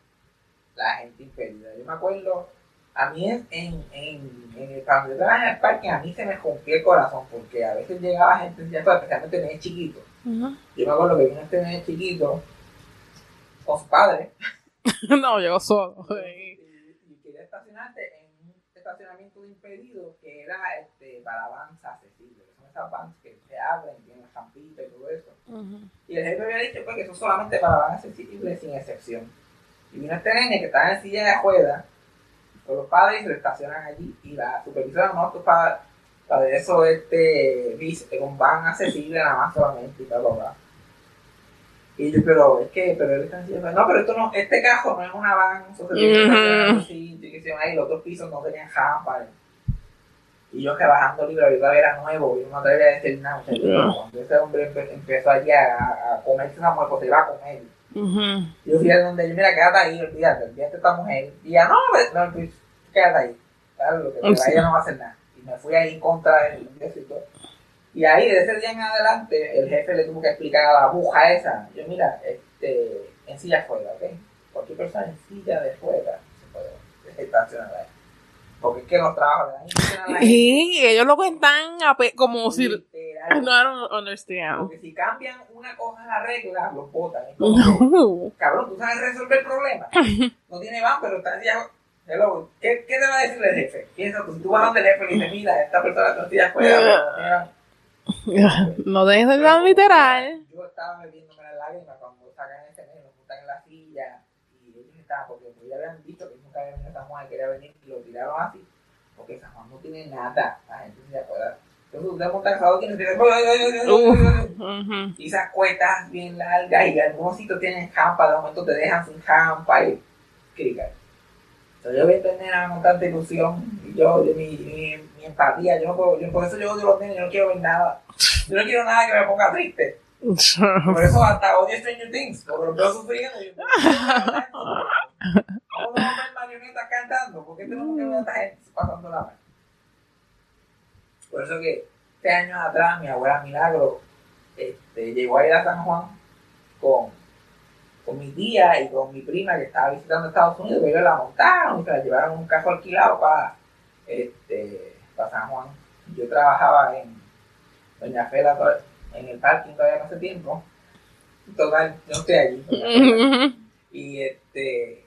la gente impedida. Yo me acuerdo, a mí en, en, en, en el cuando yo trabajaba en el parque, a mí se me rompía el corazón porque a veces llegaba gente, especialmente nenes chiquitos. Ujú. Yo me acuerdo que vino este nene chiquito con su padre No, llegó solo. y, y quería estacionarte en un estacionamiento de impedido que era este, para vans accesibles. Son esas vans que se abren, tienen la rampita y todo eso. Y el jefe había dicho pues, que eso es solamente para vans accesibles sin excepción. Y vino este nene que estaba en silla de ruedas con los padres y se lo estacionan allí. Y la supervisora no, tú para, para eso este, con van accesible nada más solamente y tal, bla, bla. Y yo, pero es que, pero él está ruedas. No, pero esto no, este cajo no es una van, eso se tiene sitio, y que se ahí, los otros pisos no tenían rampa. Y yo que bajando libro, todavía era nuevo, yo no atrevía a decir nada. Yeah. Cuando ese hombre empe- empezó allí a, a comerse esa mujer, pues se iba a comer. Ujú. Yo fui a donde yo, mira, quédate ahí, olvídate, olvídate esta mujer. Y ella, no, pues, no, pues, quédate ahí. Claro, lo que te Sí. vaya no va a hacer nada. Y me fui ahí en contra del eso y ahí, de ese día en adelante, el jefe le tuvo que explicar a la aguja esa. Yo, mira, este, en silla fuera, ¿ok? Cualquier persona en silla de fuera se puede estacionar ahí. Porque es que los trabajos de la Y ellos lo cuentan como si... literal, No, I don't understand. Porque si cambian una cosa en la regla, los botan. No. Cabrón, tú sabes resolver problemas. No tiene van, pero está en silla Hello, ¿qué, ¿qué te va a decir el jefe? Piensa tú, tú vas donde el jefe y dices, mira, esta persona está en silla fuera, no tiene dejes de ser tan literal. Yo estaba metiéndome las lágrimas cuando sacan ese lo montan en la silla y ellos estaban, porque ya habían visto que nunca había venido a San Juan y quería venir y lo tiraron así, porque San Juan no tiene nada, la gente se acuerda. Entonces ustedes montan esa y dicen, "Oy, oy, oy, oy, oy, oy, oy". Ujú. y esas cuetas bien largas y algunos sitios tienen jampa, de momento te dejan sin jampa y crica. Yo vi a este nena con tanta ilusión y yo, mi, mi, mi empatía, yo no puedo, yo, por eso yo odio a los nenes, yo no quiero ver nada. Yo no quiero nada que me ponga triste. Por eso hasta odio Stranger Things, porque los veo sufriendo. yo, ¿Cómo no vamos a ver marionetas cantando? ¿Por qué tenemos que ver a esta gente pasando la mano? Por eso que este años atrás mi abuela Milagro este, llegó a ir a San Juan con, con mi tía y con mi prima que estaba visitando Estados Unidos, que ellos la montaron y se la llevaron en un carro alquilado para, este, para San Juan. Yo trabajaba en Doña Fela en el parking todavía no hace tiempo. Total, yo no estoy allí. Y este.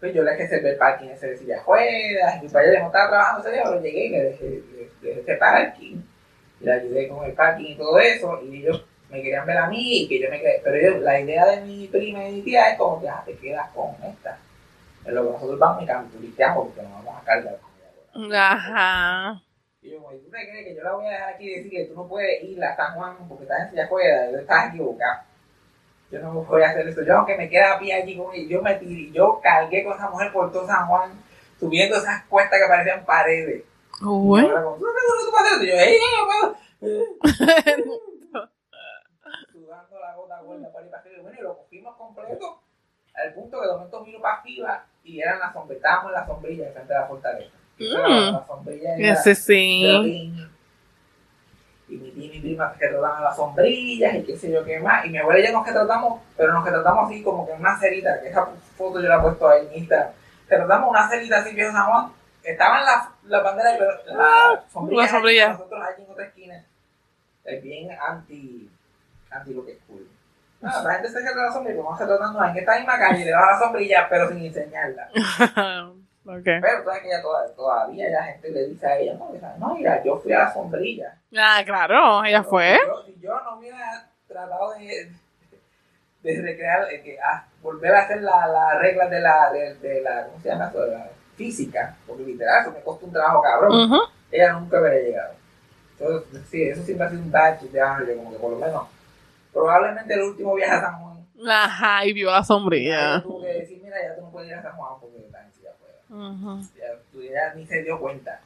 Pues yo le reservé el parking ese de silla juegas. Y para allá no estaba trabajando ese día, pero llegué y le dejé, le- le dejé ese parking. Y le ayudé con el parking y todo eso. Y ellos me querían ver a mí y que yo me quedé. Pero ellos, la idea de mi prima y mi tía es como que ah, te quedas con esta. En lo que nosotros vamos y turisteamos porque nos vamos a cargar con ella. ahora. Ajá. Y yo, ¿y tú te crees que yo la voy a dejar aquí y decir que tú no puedes ir a San Juan porque estás en silla juega? Estás equivocado. Yo no voy a hacer eso. Yo, aunque me queda a pie allí con ella, yo me tiré, yo cargué con esa mujer por todo San Juan, subiendo esas cuestas que parecían paredes. Bueno. yo como, ¿Tú no tú puedes hacer eso? Y yo, ¡ey, yo no puedo! Sudando la gota gorda para ir para arriba. Y Bueno, y lo cogimos completo, al punto que de momento vino para arriba y eran las sombrillas, estábamos en la sombrilla frente a la fortaleza. Mm. la sombrilla era- Ese sí. Y mi tía y mi prima se retrataban las sombrillas y qué sé yo qué más. Y mi abuela y yo nos retratamos, pero nos retratamos así como que en una celita, que esa foto yo la he puesto ahí en Instagram. Retratamos una celita así, viejo San Juan. Estaban las la banderas, pero las sombrillas, las sombrillas. allí, nosotros allí en otra esquina. Es bien anti, anti lo que es cool. No, la gente se retrata la sombrilla, vamos retratando en esta misma calle, le va la sombrilla, pero sin enseñarla. Pero tú sabes que ella toda- todavía la gente le dice a ella, no, dice, no, mira, yo fui a la sombrilla. Ah, claro, ella fue. Yo, si yo no hubiera tratado de, de recrear, de que, ah, volver a hacer las la reglas de la, de, de la, ¿cómo se llama eso? De la física, porque literal eso me costó un trabajo cabrón, ella nunca hubiera llegado. Entonces, sí, eso siempre ha sido un badge de como que por lo menos, probablemente el último viaje a San Juan, Ajá, y vio la sombrilla. tuvo que decir, mira, ya tú no puedes ir a San Juan porque en silla afuera. Ujú. ya, tú ya ni se dio cuenta.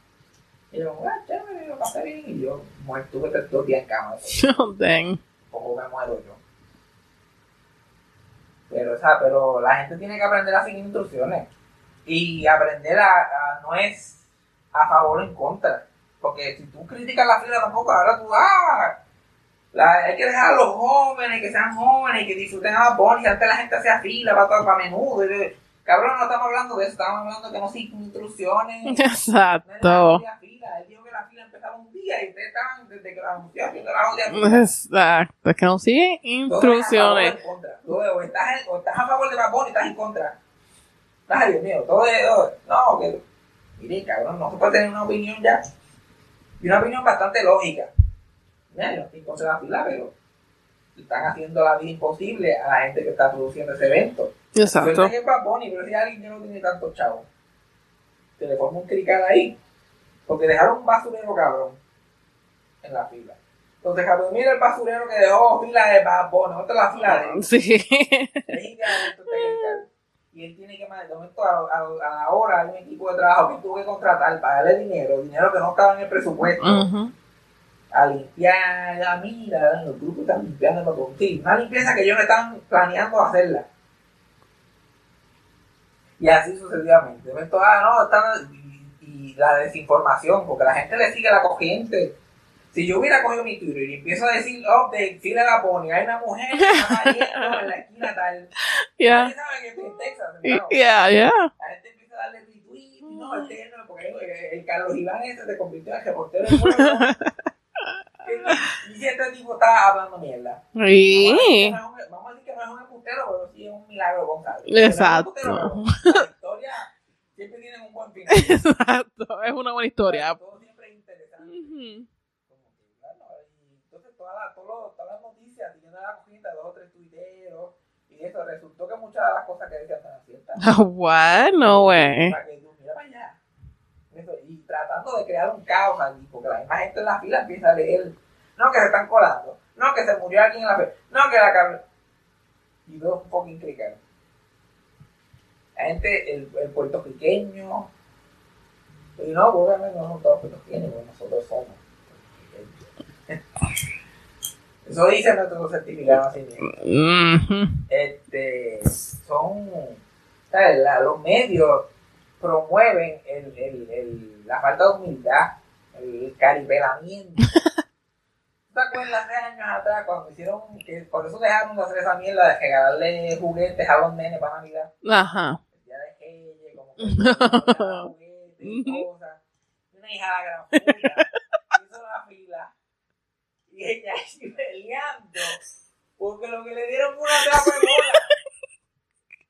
Y yo, ah, chévere, lo pasé bien. Y yo, muerto, tuve tres- dos días en cama. Dang. Poco me muero yo. Pero, o sea, pero la gente tiene que aprender a seguir instrucciones. Y aprender a, a- no es a favor o en contra. Porque si tú criticas la fila tampoco, ahora tú, ah, la- hay que dejar a los jóvenes que sean jóvenes y que disfruten a Bonnie. Antes la gente hacía fila para, todo- para menudo. Y, cabrón, no estamos hablando de eso, estamos hablando de que no siguen instrucciones. Exacto. Él dijo que la fila empezaba un día y ustedes estaban desde que la anunció la fila. Exacto. Que no instrucciones. Todo es a favor o en contra. Todo es- o, estás, en- o estás a favor de Bad Bunny y estás en contra. Ay, Dios mío, todo es. todo- no, que. Miren, cabrón, no se puede tener una opinión ya. Y una opinión bastante lógica. La fila, pero están haciendo la vida imposible a la gente que está produciendo ese evento. Exacto. Yo Bunny, pero si alguien que no tiene tantos chavos, que le forma un crical ahí, porque dejaron un basurero cabrón en la fila. Entonces, cabrón, mira el basurero que dejó fila de Bad Bunny, otra la fila de él. Sí. Y él tiene que mandar, de momento a, a, a la hora hay un equipo de trabajo que tuvo que contratar para darle dinero, dinero que no estaba en el presupuesto. A limpiar, a mira, los grupos están limpiando para sí, una limpieza que ellos no están planeando hacerla. Y así sucesivamente. De momento, ah, no, están, y, y la desinformación, porque la gente le sigue la corriente. Si yo hubiera cogido mi Twitter y empiezo a decir update, fila la pony, hay una mujer que está en la esquina tal. Yeah. Nadie sabe que estoy en Texas. ¿no? Yeah, yeah. La gente empieza a darle retweet, no, el tema, porque el, el Carlos Iván ese se convirtió en reportero este tipo está hablando mierda. Sí. Vamos a decir que no es un embustero, pero sí es un milagro, Gonzalo. Exacto. No La historia siempre tiene un buen final. Exacto. Es una buena historia. Todo siempre es interesante. Bueno, y entonces todas las, todas las- todas las noticias, siguiendo la cogida de dos o tres tuiteros, y eso, resultó que muchas de las cosas que decían eran ciertas. What? No way. Para que tú, mira para allá. Eso, y tratando de crear un caos allí, porque la misma gente en la fila empieza a leer, no que se están colando, no que se murió alguien en la fila, no que la cabra. Y dos fucking crickers. La gente, el, el puertorriqueño, y no, obviamente no son todos puertorriqueños, porque nosotros somos. Eso dice nuestro certificado nacimiento Ujú. este, son, ¿sabes? La- los medios promueven el, el, el- la falta de humildad, el caripelamiento. ¿Tú ¿Te acuerdas hace años atrás cuando hicieron, que por eso dejaron de hacer esa mierda de regalarle juguetes a los nenes para Navidad? Ajá. El día de Reyes, como que juguetes y cosas. Una hija de la gran puta hizo la fila y ella así peleando porque lo que le dieron fue una trapa de bola.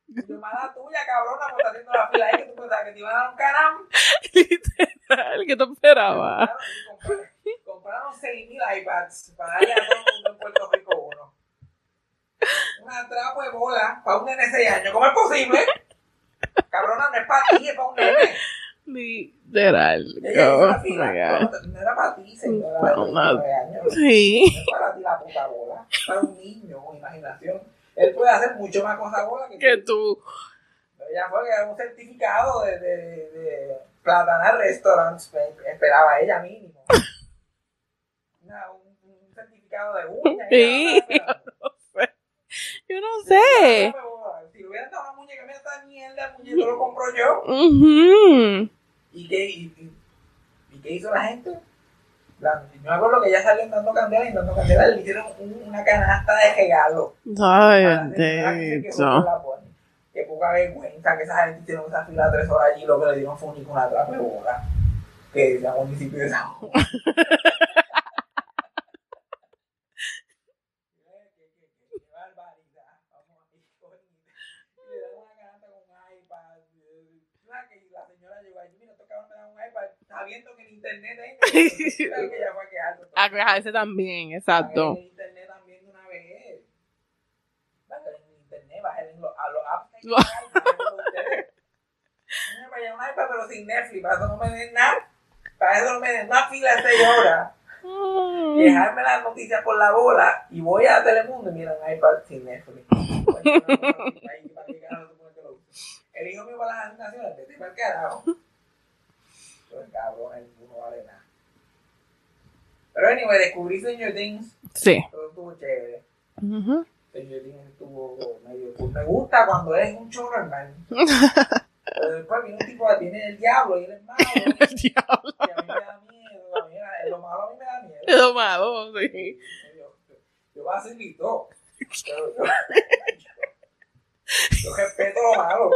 Mala tuya, cabrona, por estar haciendo la fila ahí que tú pensabas que te iban a dar un caram. Literal, ¿qué te esperaba? Compraron, compraron 6.000 iPads para darle a todo el mundo en Puerto Rico uno. Una trapa de bola para un nene de 6 años. ¿Cómo es posible? Cabrona, no es para ti, es para un nene. Literal. Ella hizo Oh la. No, no era para ti, señora. 19 años. Sí. No es para ti la puta bola. Para un niño imaginación. Él puede hacer mucho más cosas bola que Que tú. ya fue que era un certificado de, de, de Platana Restaurants, esperaba ella mínimo. Una- un, un certificado de uña. Sí. Yo no sé. Si le hubieran dado una muñeca, mira esta mierda, el muñeco lo compro yo. Ujú. ¿Y qué, y, y- y qué hizo la gente? La- yo me acuerdo que ya salió dando candela y candela le hicieron un- una canasta de regalo. Ay, se bendito. Qué poca vergüenza que esa gente hicieron esa fila tres horas allí lo que le dieron fue un una trapa de bola. Que es el municipio de San Juan. Qué- qué- qué- qué barbaridad. Vamos a ir con- y le dan una canasta con un iPad. eh, ¿sabes? Que la señora llegó allí, mira, toca me iPad, sabiendo que en internet hay. que ella fue a quejarse. A quejarse también, exacto. En internet también de una vez. Bajen en internet, bajen los, a los apps que hay, Lo- bájenlo ustedes. Mira, para allá un iPad, pero sin Netflix, para eso no me den nada. Para eso no me den una fila de 6 horas. Dejarme las noticias por la bola y voy a Telemundo y mira un iPad sin Netflix. ¿para? El hijo mío va a las asignaciones, vete para el carajo. Cabrón, el no vale nada. Pero anyway, descubrí Stranger Things, Sí. todo estuvo chévere. Ujú. Stranger Things estuvo medio cool. Me gusta cuando es un showman. Pero después viene un tipo que tiene el diablo y él es malo. El diablo. Y a mí me da miedo. A mí, lo malo a mí me da miedo. Es domado, sí. Yo, yo voy a hacer mi todo. Pero yo, yo respeto lo malo.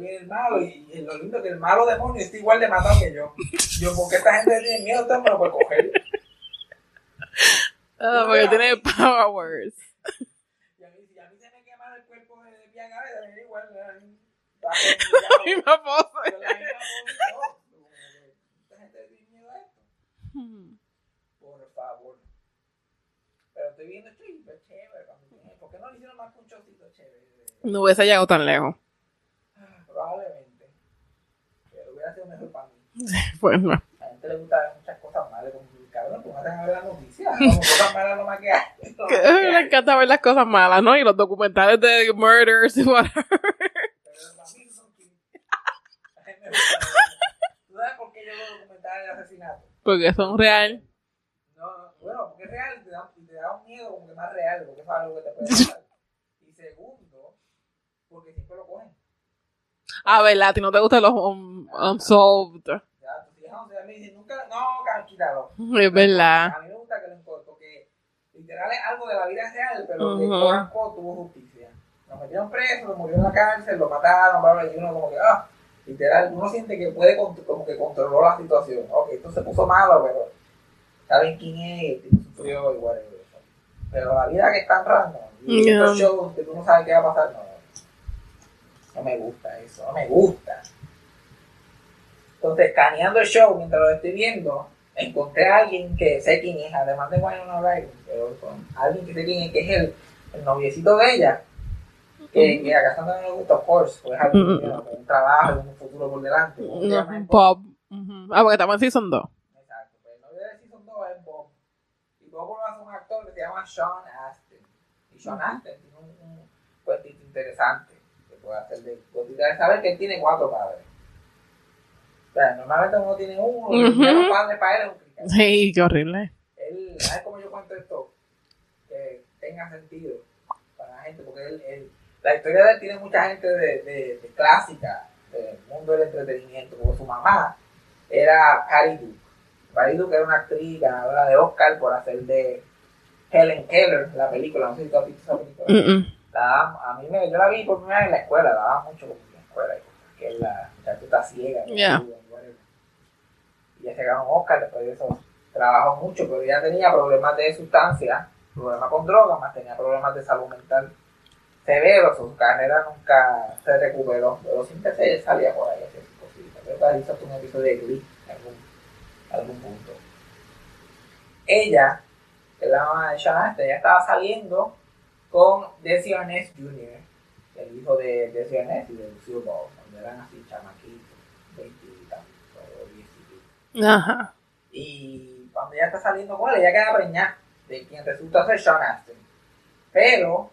Viene el malo y, y lo lindo es que el malo demonio está igual de matado que yo. Yo, porque esta gente tiene miedo, usted me lo puede coger. Ah, porque tiene powers. Y a mí, si a mí se me quema el cuerpo de Viagra, me da igual. La misma pose. La misma voz, no. Esta gente tiene miedo a esto. Por favor. Pero estoy viendo y es chévere. cuando tiene- ¿Por qué no le hicieron más que un chocito chévere? No hubiese llegado tan lejos. Probablemente. Pero hubiera sido mejor para mí. Pues no. A la gente le gusta ver muchas cosas malas. Como, cabrón, pues no a ver las noticias. Como cosas malas lo más que hay. Lo Que le encanta ver las cosas malas, ¿no? Y los documentales de murders y whatever. Pero mí son. A mí me gusta. ¿Tú sabes por qué yo veo documentales de asesinato? Porque son real. No, no, bueno, porque es real, te da, te da un miedo como que más real, porque es algo que te puede pasar. Y segundo, porque siempre lo cogen. Ah, ¿verdad? A ti no te gustan los un- unsolved. Ya, tus hijas no se me dicen nunca, no, ca- quítalo. Es verdad. A mí me gusta que lo encorten, porque literal es algo de la vida real, pero. Coran Code tuvo justicia. Lo metieron preso, lo murió en la cárcel, lo mataron, bla, bla, y uno como que, ah, literal, uno siente que puede, como que controló la situación. Ok, esto se puso malo, pero saben quién es, el tipo sufrió y whatever. Pero la vida que es tan random, y Yeah. estos shows que tú no sabes qué va a pasar, no. No me gusta eso, no me gusta. Entonces, escaneando el show mientras lo estoy viendo, encontré a alguien que sé quién es, además de Winona Ryder, pero con alguien que sé quién es, que es el, el noviecito de ella, que, que a Cassandra no le gusta, of course, pues es alguien que tiene un trabajo un futuro por delante. ¿Cómo se No, Bob. Ujú. Ah, porque estamos en Season 2. Exacto, pues el novio de Season 2 es Bob. Y Bob lo hace un actor que se llama Sean Astin. Y Sean Astin tiene un, un cuentito interesante que puede hacer de de saber que él tiene cuatro padres. O sea, normalmente uno tiene uno, y primer padre para él es un cristiano. Sí, qué horrible. Él, ¿sabes cómo yo cuento esto? Que tenga sentido para la gente, porque él, él- la historia de él tiene mucha gente de, de, de clásica, del mundo del entretenimiento, como su mamá era Patty Duke. Patty Duke era una actriz ganadora de Oscar por hacer de Helen Keller, la película, no sé si tú has visto esa película. Mm, mm. La a mí me, yo la vi por primera vez en la escuela, la daban mucho en la escuela, que es la muchacha está ciega. Yeah. Y whatever. Y ella se ganó un Oscar, después de eso trabajó mucho, pero ella tenía problemas de sustancia, problemas con drogas, más tenía problemas de salud mental severos, su carrera nunca se recuperó, pero siempre se salía por ahí, así cositas. Creo que hizo un episodio de Glee en algún, algún punto. Ella, que es la mamá de Sean Astin, ella estaba saliendo con Desi Arnaz Jr., el hijo de Desi Arnaz y de Lucille Ball, cuando eran así chamaquitos, 20 y tantos, o 10 y pico. Ajá. Y cuando ella está saliendo con él, ella queda preñada de quien resulta ser Sean Astin. Pero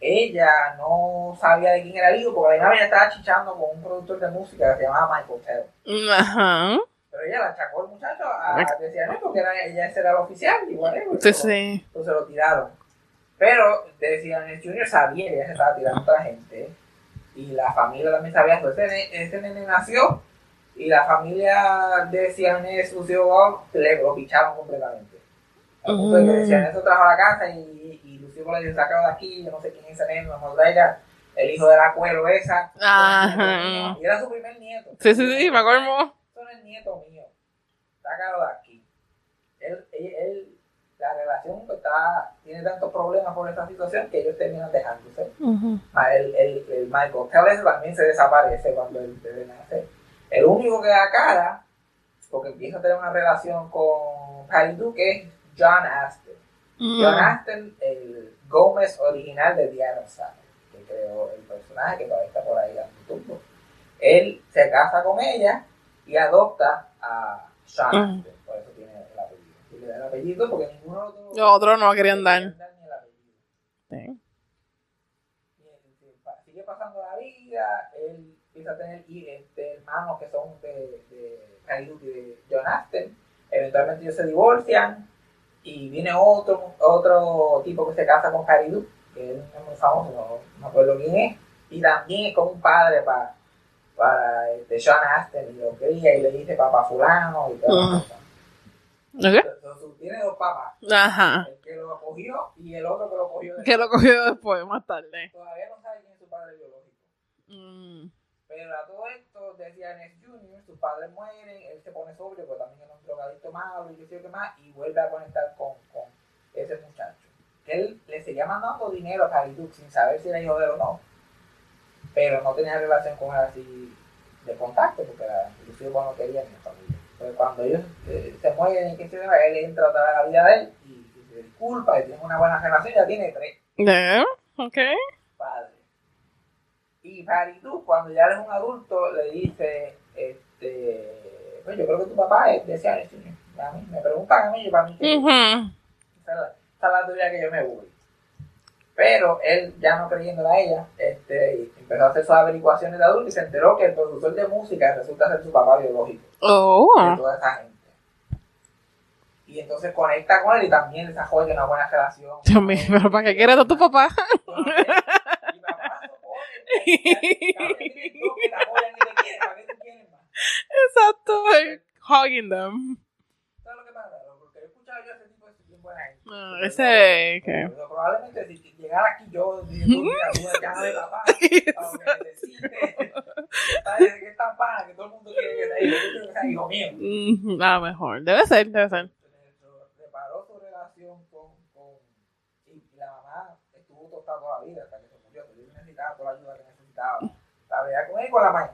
ella no sabía de quién era el hijo, porque la ella estaba chichando con un productor de música que se llamaba Michael Tell. Ajá. Pero ella la achacó el muchacho a decía, no, porque era, ella ese era el oficial, y whatever. Sí, sí. Entonces lo tiraron. Pero decían, el Junior sabía que ella se estaba tirando a otra gente. Y la familia también sabía eso. Ese, ne- ese nene nació y la familia de Cianes Lucio le lo picharon completamente. Al punto de que Mm. Cianes lo trajo a la casa y, y Lucio Bob le dijo, sácalo de aquí, yo no sé quién es ese nene, no me traiga el hijo de la cuero esa. Ajá. Y era su primer nieto. Sí, sí, sí, me acuerdo. Esto no es nieto mío. Sácalo de aquí. Él, él, él- la relación pues, está, tiene tantos problemas por esta situación que ellos terminan dejándose. Ah, El, el, el Michael Kelly también se desaparece cuando el bebé nace. El único que da cara, porque empieza a tener una relación con Patty Duke, es John Aston. John Mm. Aston, el Gómez original de Addams Family, que creó el personaje que todavía está por ahí dando tumbos. Él se casa con ella y adopta a Sean Mm. Aston, por eso tiene el apellido. Y le da el apellido porque ninguno los otros Los otros no querían dar. ni el apellido. Sí. Y él, sigue pasando la vida, él empieza a tener hi- este, hermanos que son de, de y de John Aston. Eventualmente ellos se divorcian y viene otro otro tipo que se casa con Duke, que es muy famoso, no, no me acuerdo quién es, y también es como un padre para para este, Sean Aston y lo cría y le dice papá fulano y todas Ah. las cosas. ¿Ok? Entonces, tiene dos papás, Ajá. el que lo acogió y el otro que lo cogió de Que lo cogió después, más tarde. Todavía no sabe quién es su padre biológico. Mm. Pero a todo esto, decía Ness Jr., sus padres mueren, él se pone sobrio, porque también era un drogadicto malo y qué sé yo qué más, y vuelve a conectar con, con ese muchacho. Él le seguía mandando dinero a Duke sin saber si era hijo de él o no. Pero no tenía relación con él así de contacto, porque la, inclusive no quería ni la familia. Pero cuando ellos eh, se mueren y qué sé yo, él entra otra vez a la vida de él y, y se disculpa y tiene una buena relación, ya tiene tres ¿Eh? Ok. Y Duke, cuando ya eres un adulto, le dice, este, pues yo creo que tu papá es de Seattle Junior. A mí, me preguntan a mí, yo para mí que es la, esa es la teoría que yo me voy. Pero él, ya no creyéndola a ella, este, empezó a hacer sus averiguaciones de adulto y se enteró que el productor de música resulta ser su papá biológico de Oh. toda esa gente. Y entonces conecta con él y también tiene una buena relación. Mío, pero ¿para qué quieres a tu papá? Exacto. Hugging them. ¿Sabes lo que pasa? Porque he escuchado yo ese tipo de bien buena gente. Ah, ese que. Pero probablemente si llegara aquí yo de papá, aunque necesite, ¿sabes? Que pana que todo el mundo quiere que sea hijo, yo quiero que sea hijo mío. Mm, A lo mejor. Debe ser, debe ser. Reparó su relación con, con y la mamá estuvo tostada toda la vida hasta que se murió, pero yo necesitaba toda la ayuda que necesitaba. La verdad con él y con la mamá.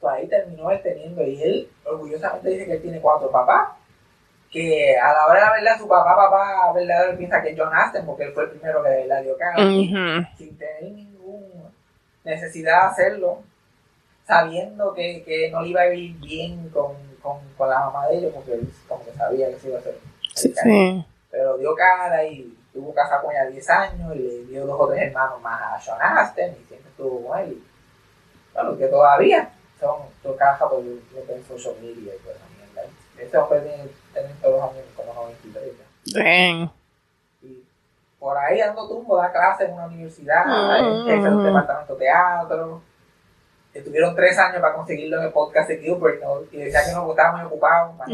Pues ahí terminó él teniendo, y él orgullosamente dice que él tiene cuatro papás, que a la hora de la verdad su papá, papá verdadero piensa que es John Aston, porque él fue el primero que la dio cara, Ujú. sin tener ninguna necesidad de hacerlo, sabiendo que, que no le iba a ir bien con, con, con la mamá de ellos, porque él como que sabía que se iba a hacer. Sí, sí. Pero dio cara y tuvo casa con ella 10 años, y le dio dos o tres hermanos más a John Aston, y siempre estuvo con él. Y, bueno, que todavía son tu casa por lo que es social media y toda esa mierda. Este hombre tiene, tiene todos los años como 93 ya. Dang. Y por ahí dando tumbo, da clases en una universidad, Mm. de un departamento de teatro. Estuvieron tres años para conseguirlo en el podcast de Gilbert, ¿no? y decía que no porque estaba muy ocupado. para-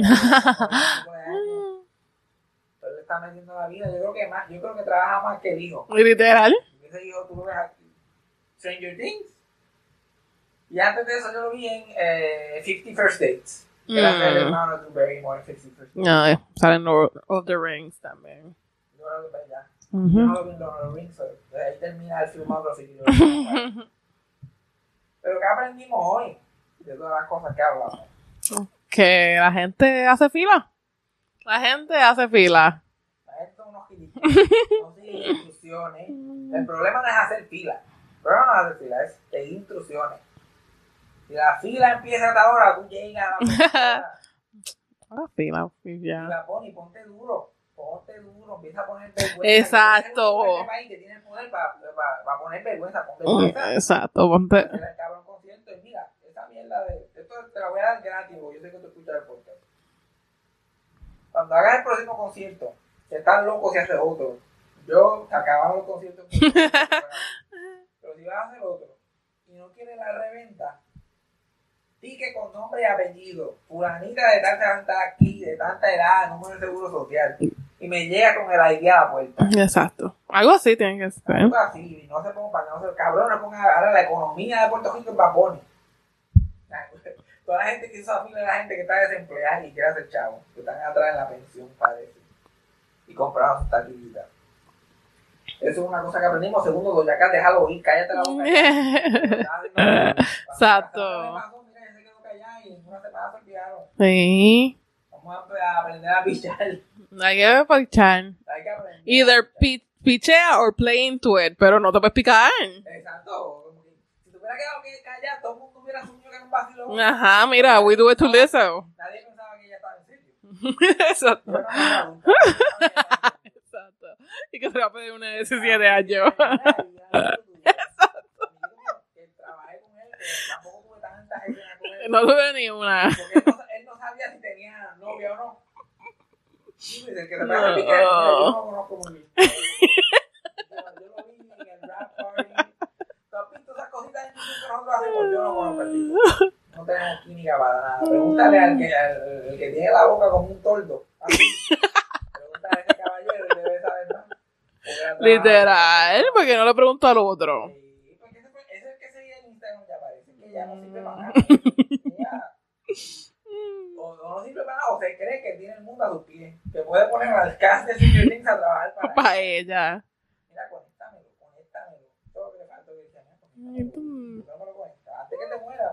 Pero él está metiendo la vida, yo creo que más, yo creo que trabaja más que el hijo. Literal. Ese hijo tú lo ves aquí. Stranger Things. Y antes de eso yo lo vi en eh, 50 First Dates. Que era el Mm. hermano de Barrymore en 50 First Dates. No, eh, salen Lord of the Rings también. Yo creo que para allá. Yo no lo vi en Lord of the Rings, de ahí termina el filmography. Pero ¿qué aprendimos hoy? De todas las cosas que hablamos. Que la gente hace fila. La gente hace fila. La gente son unos gilipollas, no siguen instrucciones. El problema no es hacer fila. El problema no es hacer fila, es seguir instrucciones. Si la fila empieza a esta hora, tú llegas a la Ah, fila, y y ya. la pones y ponte duro. Ponte duro, empieza a poner vergüenza. Exacto. Que tiene el poder para, para, para poner vergüenza, pon Mm, vergüenza. Exacto, ponte. El cabrón concierto y mira, esa mierda de. Esto te la voy a dar gratis, yo sé que tú escuchas el podcast. Cuando hagas el próximo concierto, que estás loco si haces otro. Yo acababa los conciertos. pero si vas a hacer otro y no quieres la reventa, pique con nombre y apellido. Fulanita de tanta tanta aquí, de tanta edad, número de seguro social. Y me llega con el ID a la puerta. Exacto. Algo así tiene que ser. Algo así, y no se ponga para no se cabrón, no ponga ahora la economía de Puerto Rico en Baboni. Toda la gente que hizo la fila la gente que está desempleada y quiere hacer chavo, que están atrás en la pensión, parece. Y compraron sus taquillitas. Eso es una cosa que aprendimos. Segundo, Doña Cat, déjalo ir, cállate la boca. Exacto. Sí. Vamos a aprender a pichar. Hay que pichar. Hay que aprender. Either pi- pichea or play into it, pero no te puedes picar. Exacto. Si te hubiera quedado que callada, todo el mundo hubiera asumido que era un vacilón. Ajá, mira, we do it to Lizzo. Nadie pensaba que ella estaba en serio. Exacto. Exacto. Y que se va a pedir una de 17 años. Que trabajé con él, que tampoco tuve tanta gente con él. No tuve ni una. Porque él no, sabía si tenía novia o no. El que a picar, yo no conozco muy bien. Yo, lo vi en el rap party. ¿Tú has visto esas cositas que nosotros hacemos? Yo no conozco el tipo. No tenemos química para nada. Pregúntale al que, al, al que tiene la boca como un tordo. Así. Pregúntale a ese caballero y debe saber más. Porque Literal, porque no le pregunto al otro. Sí, porque ese, ese es el que seguía en Instagram ya parece que ya no sirve para nada. O, o no sirve para nada, o se cree que tiene el mundo a sus pies. Que puede poner al alcance de Stranger Things a trabajar para. Para ella. Mira, conéctamelo, conéctamelo. Todo lo que le falta que lo conecta. Antes que te muera,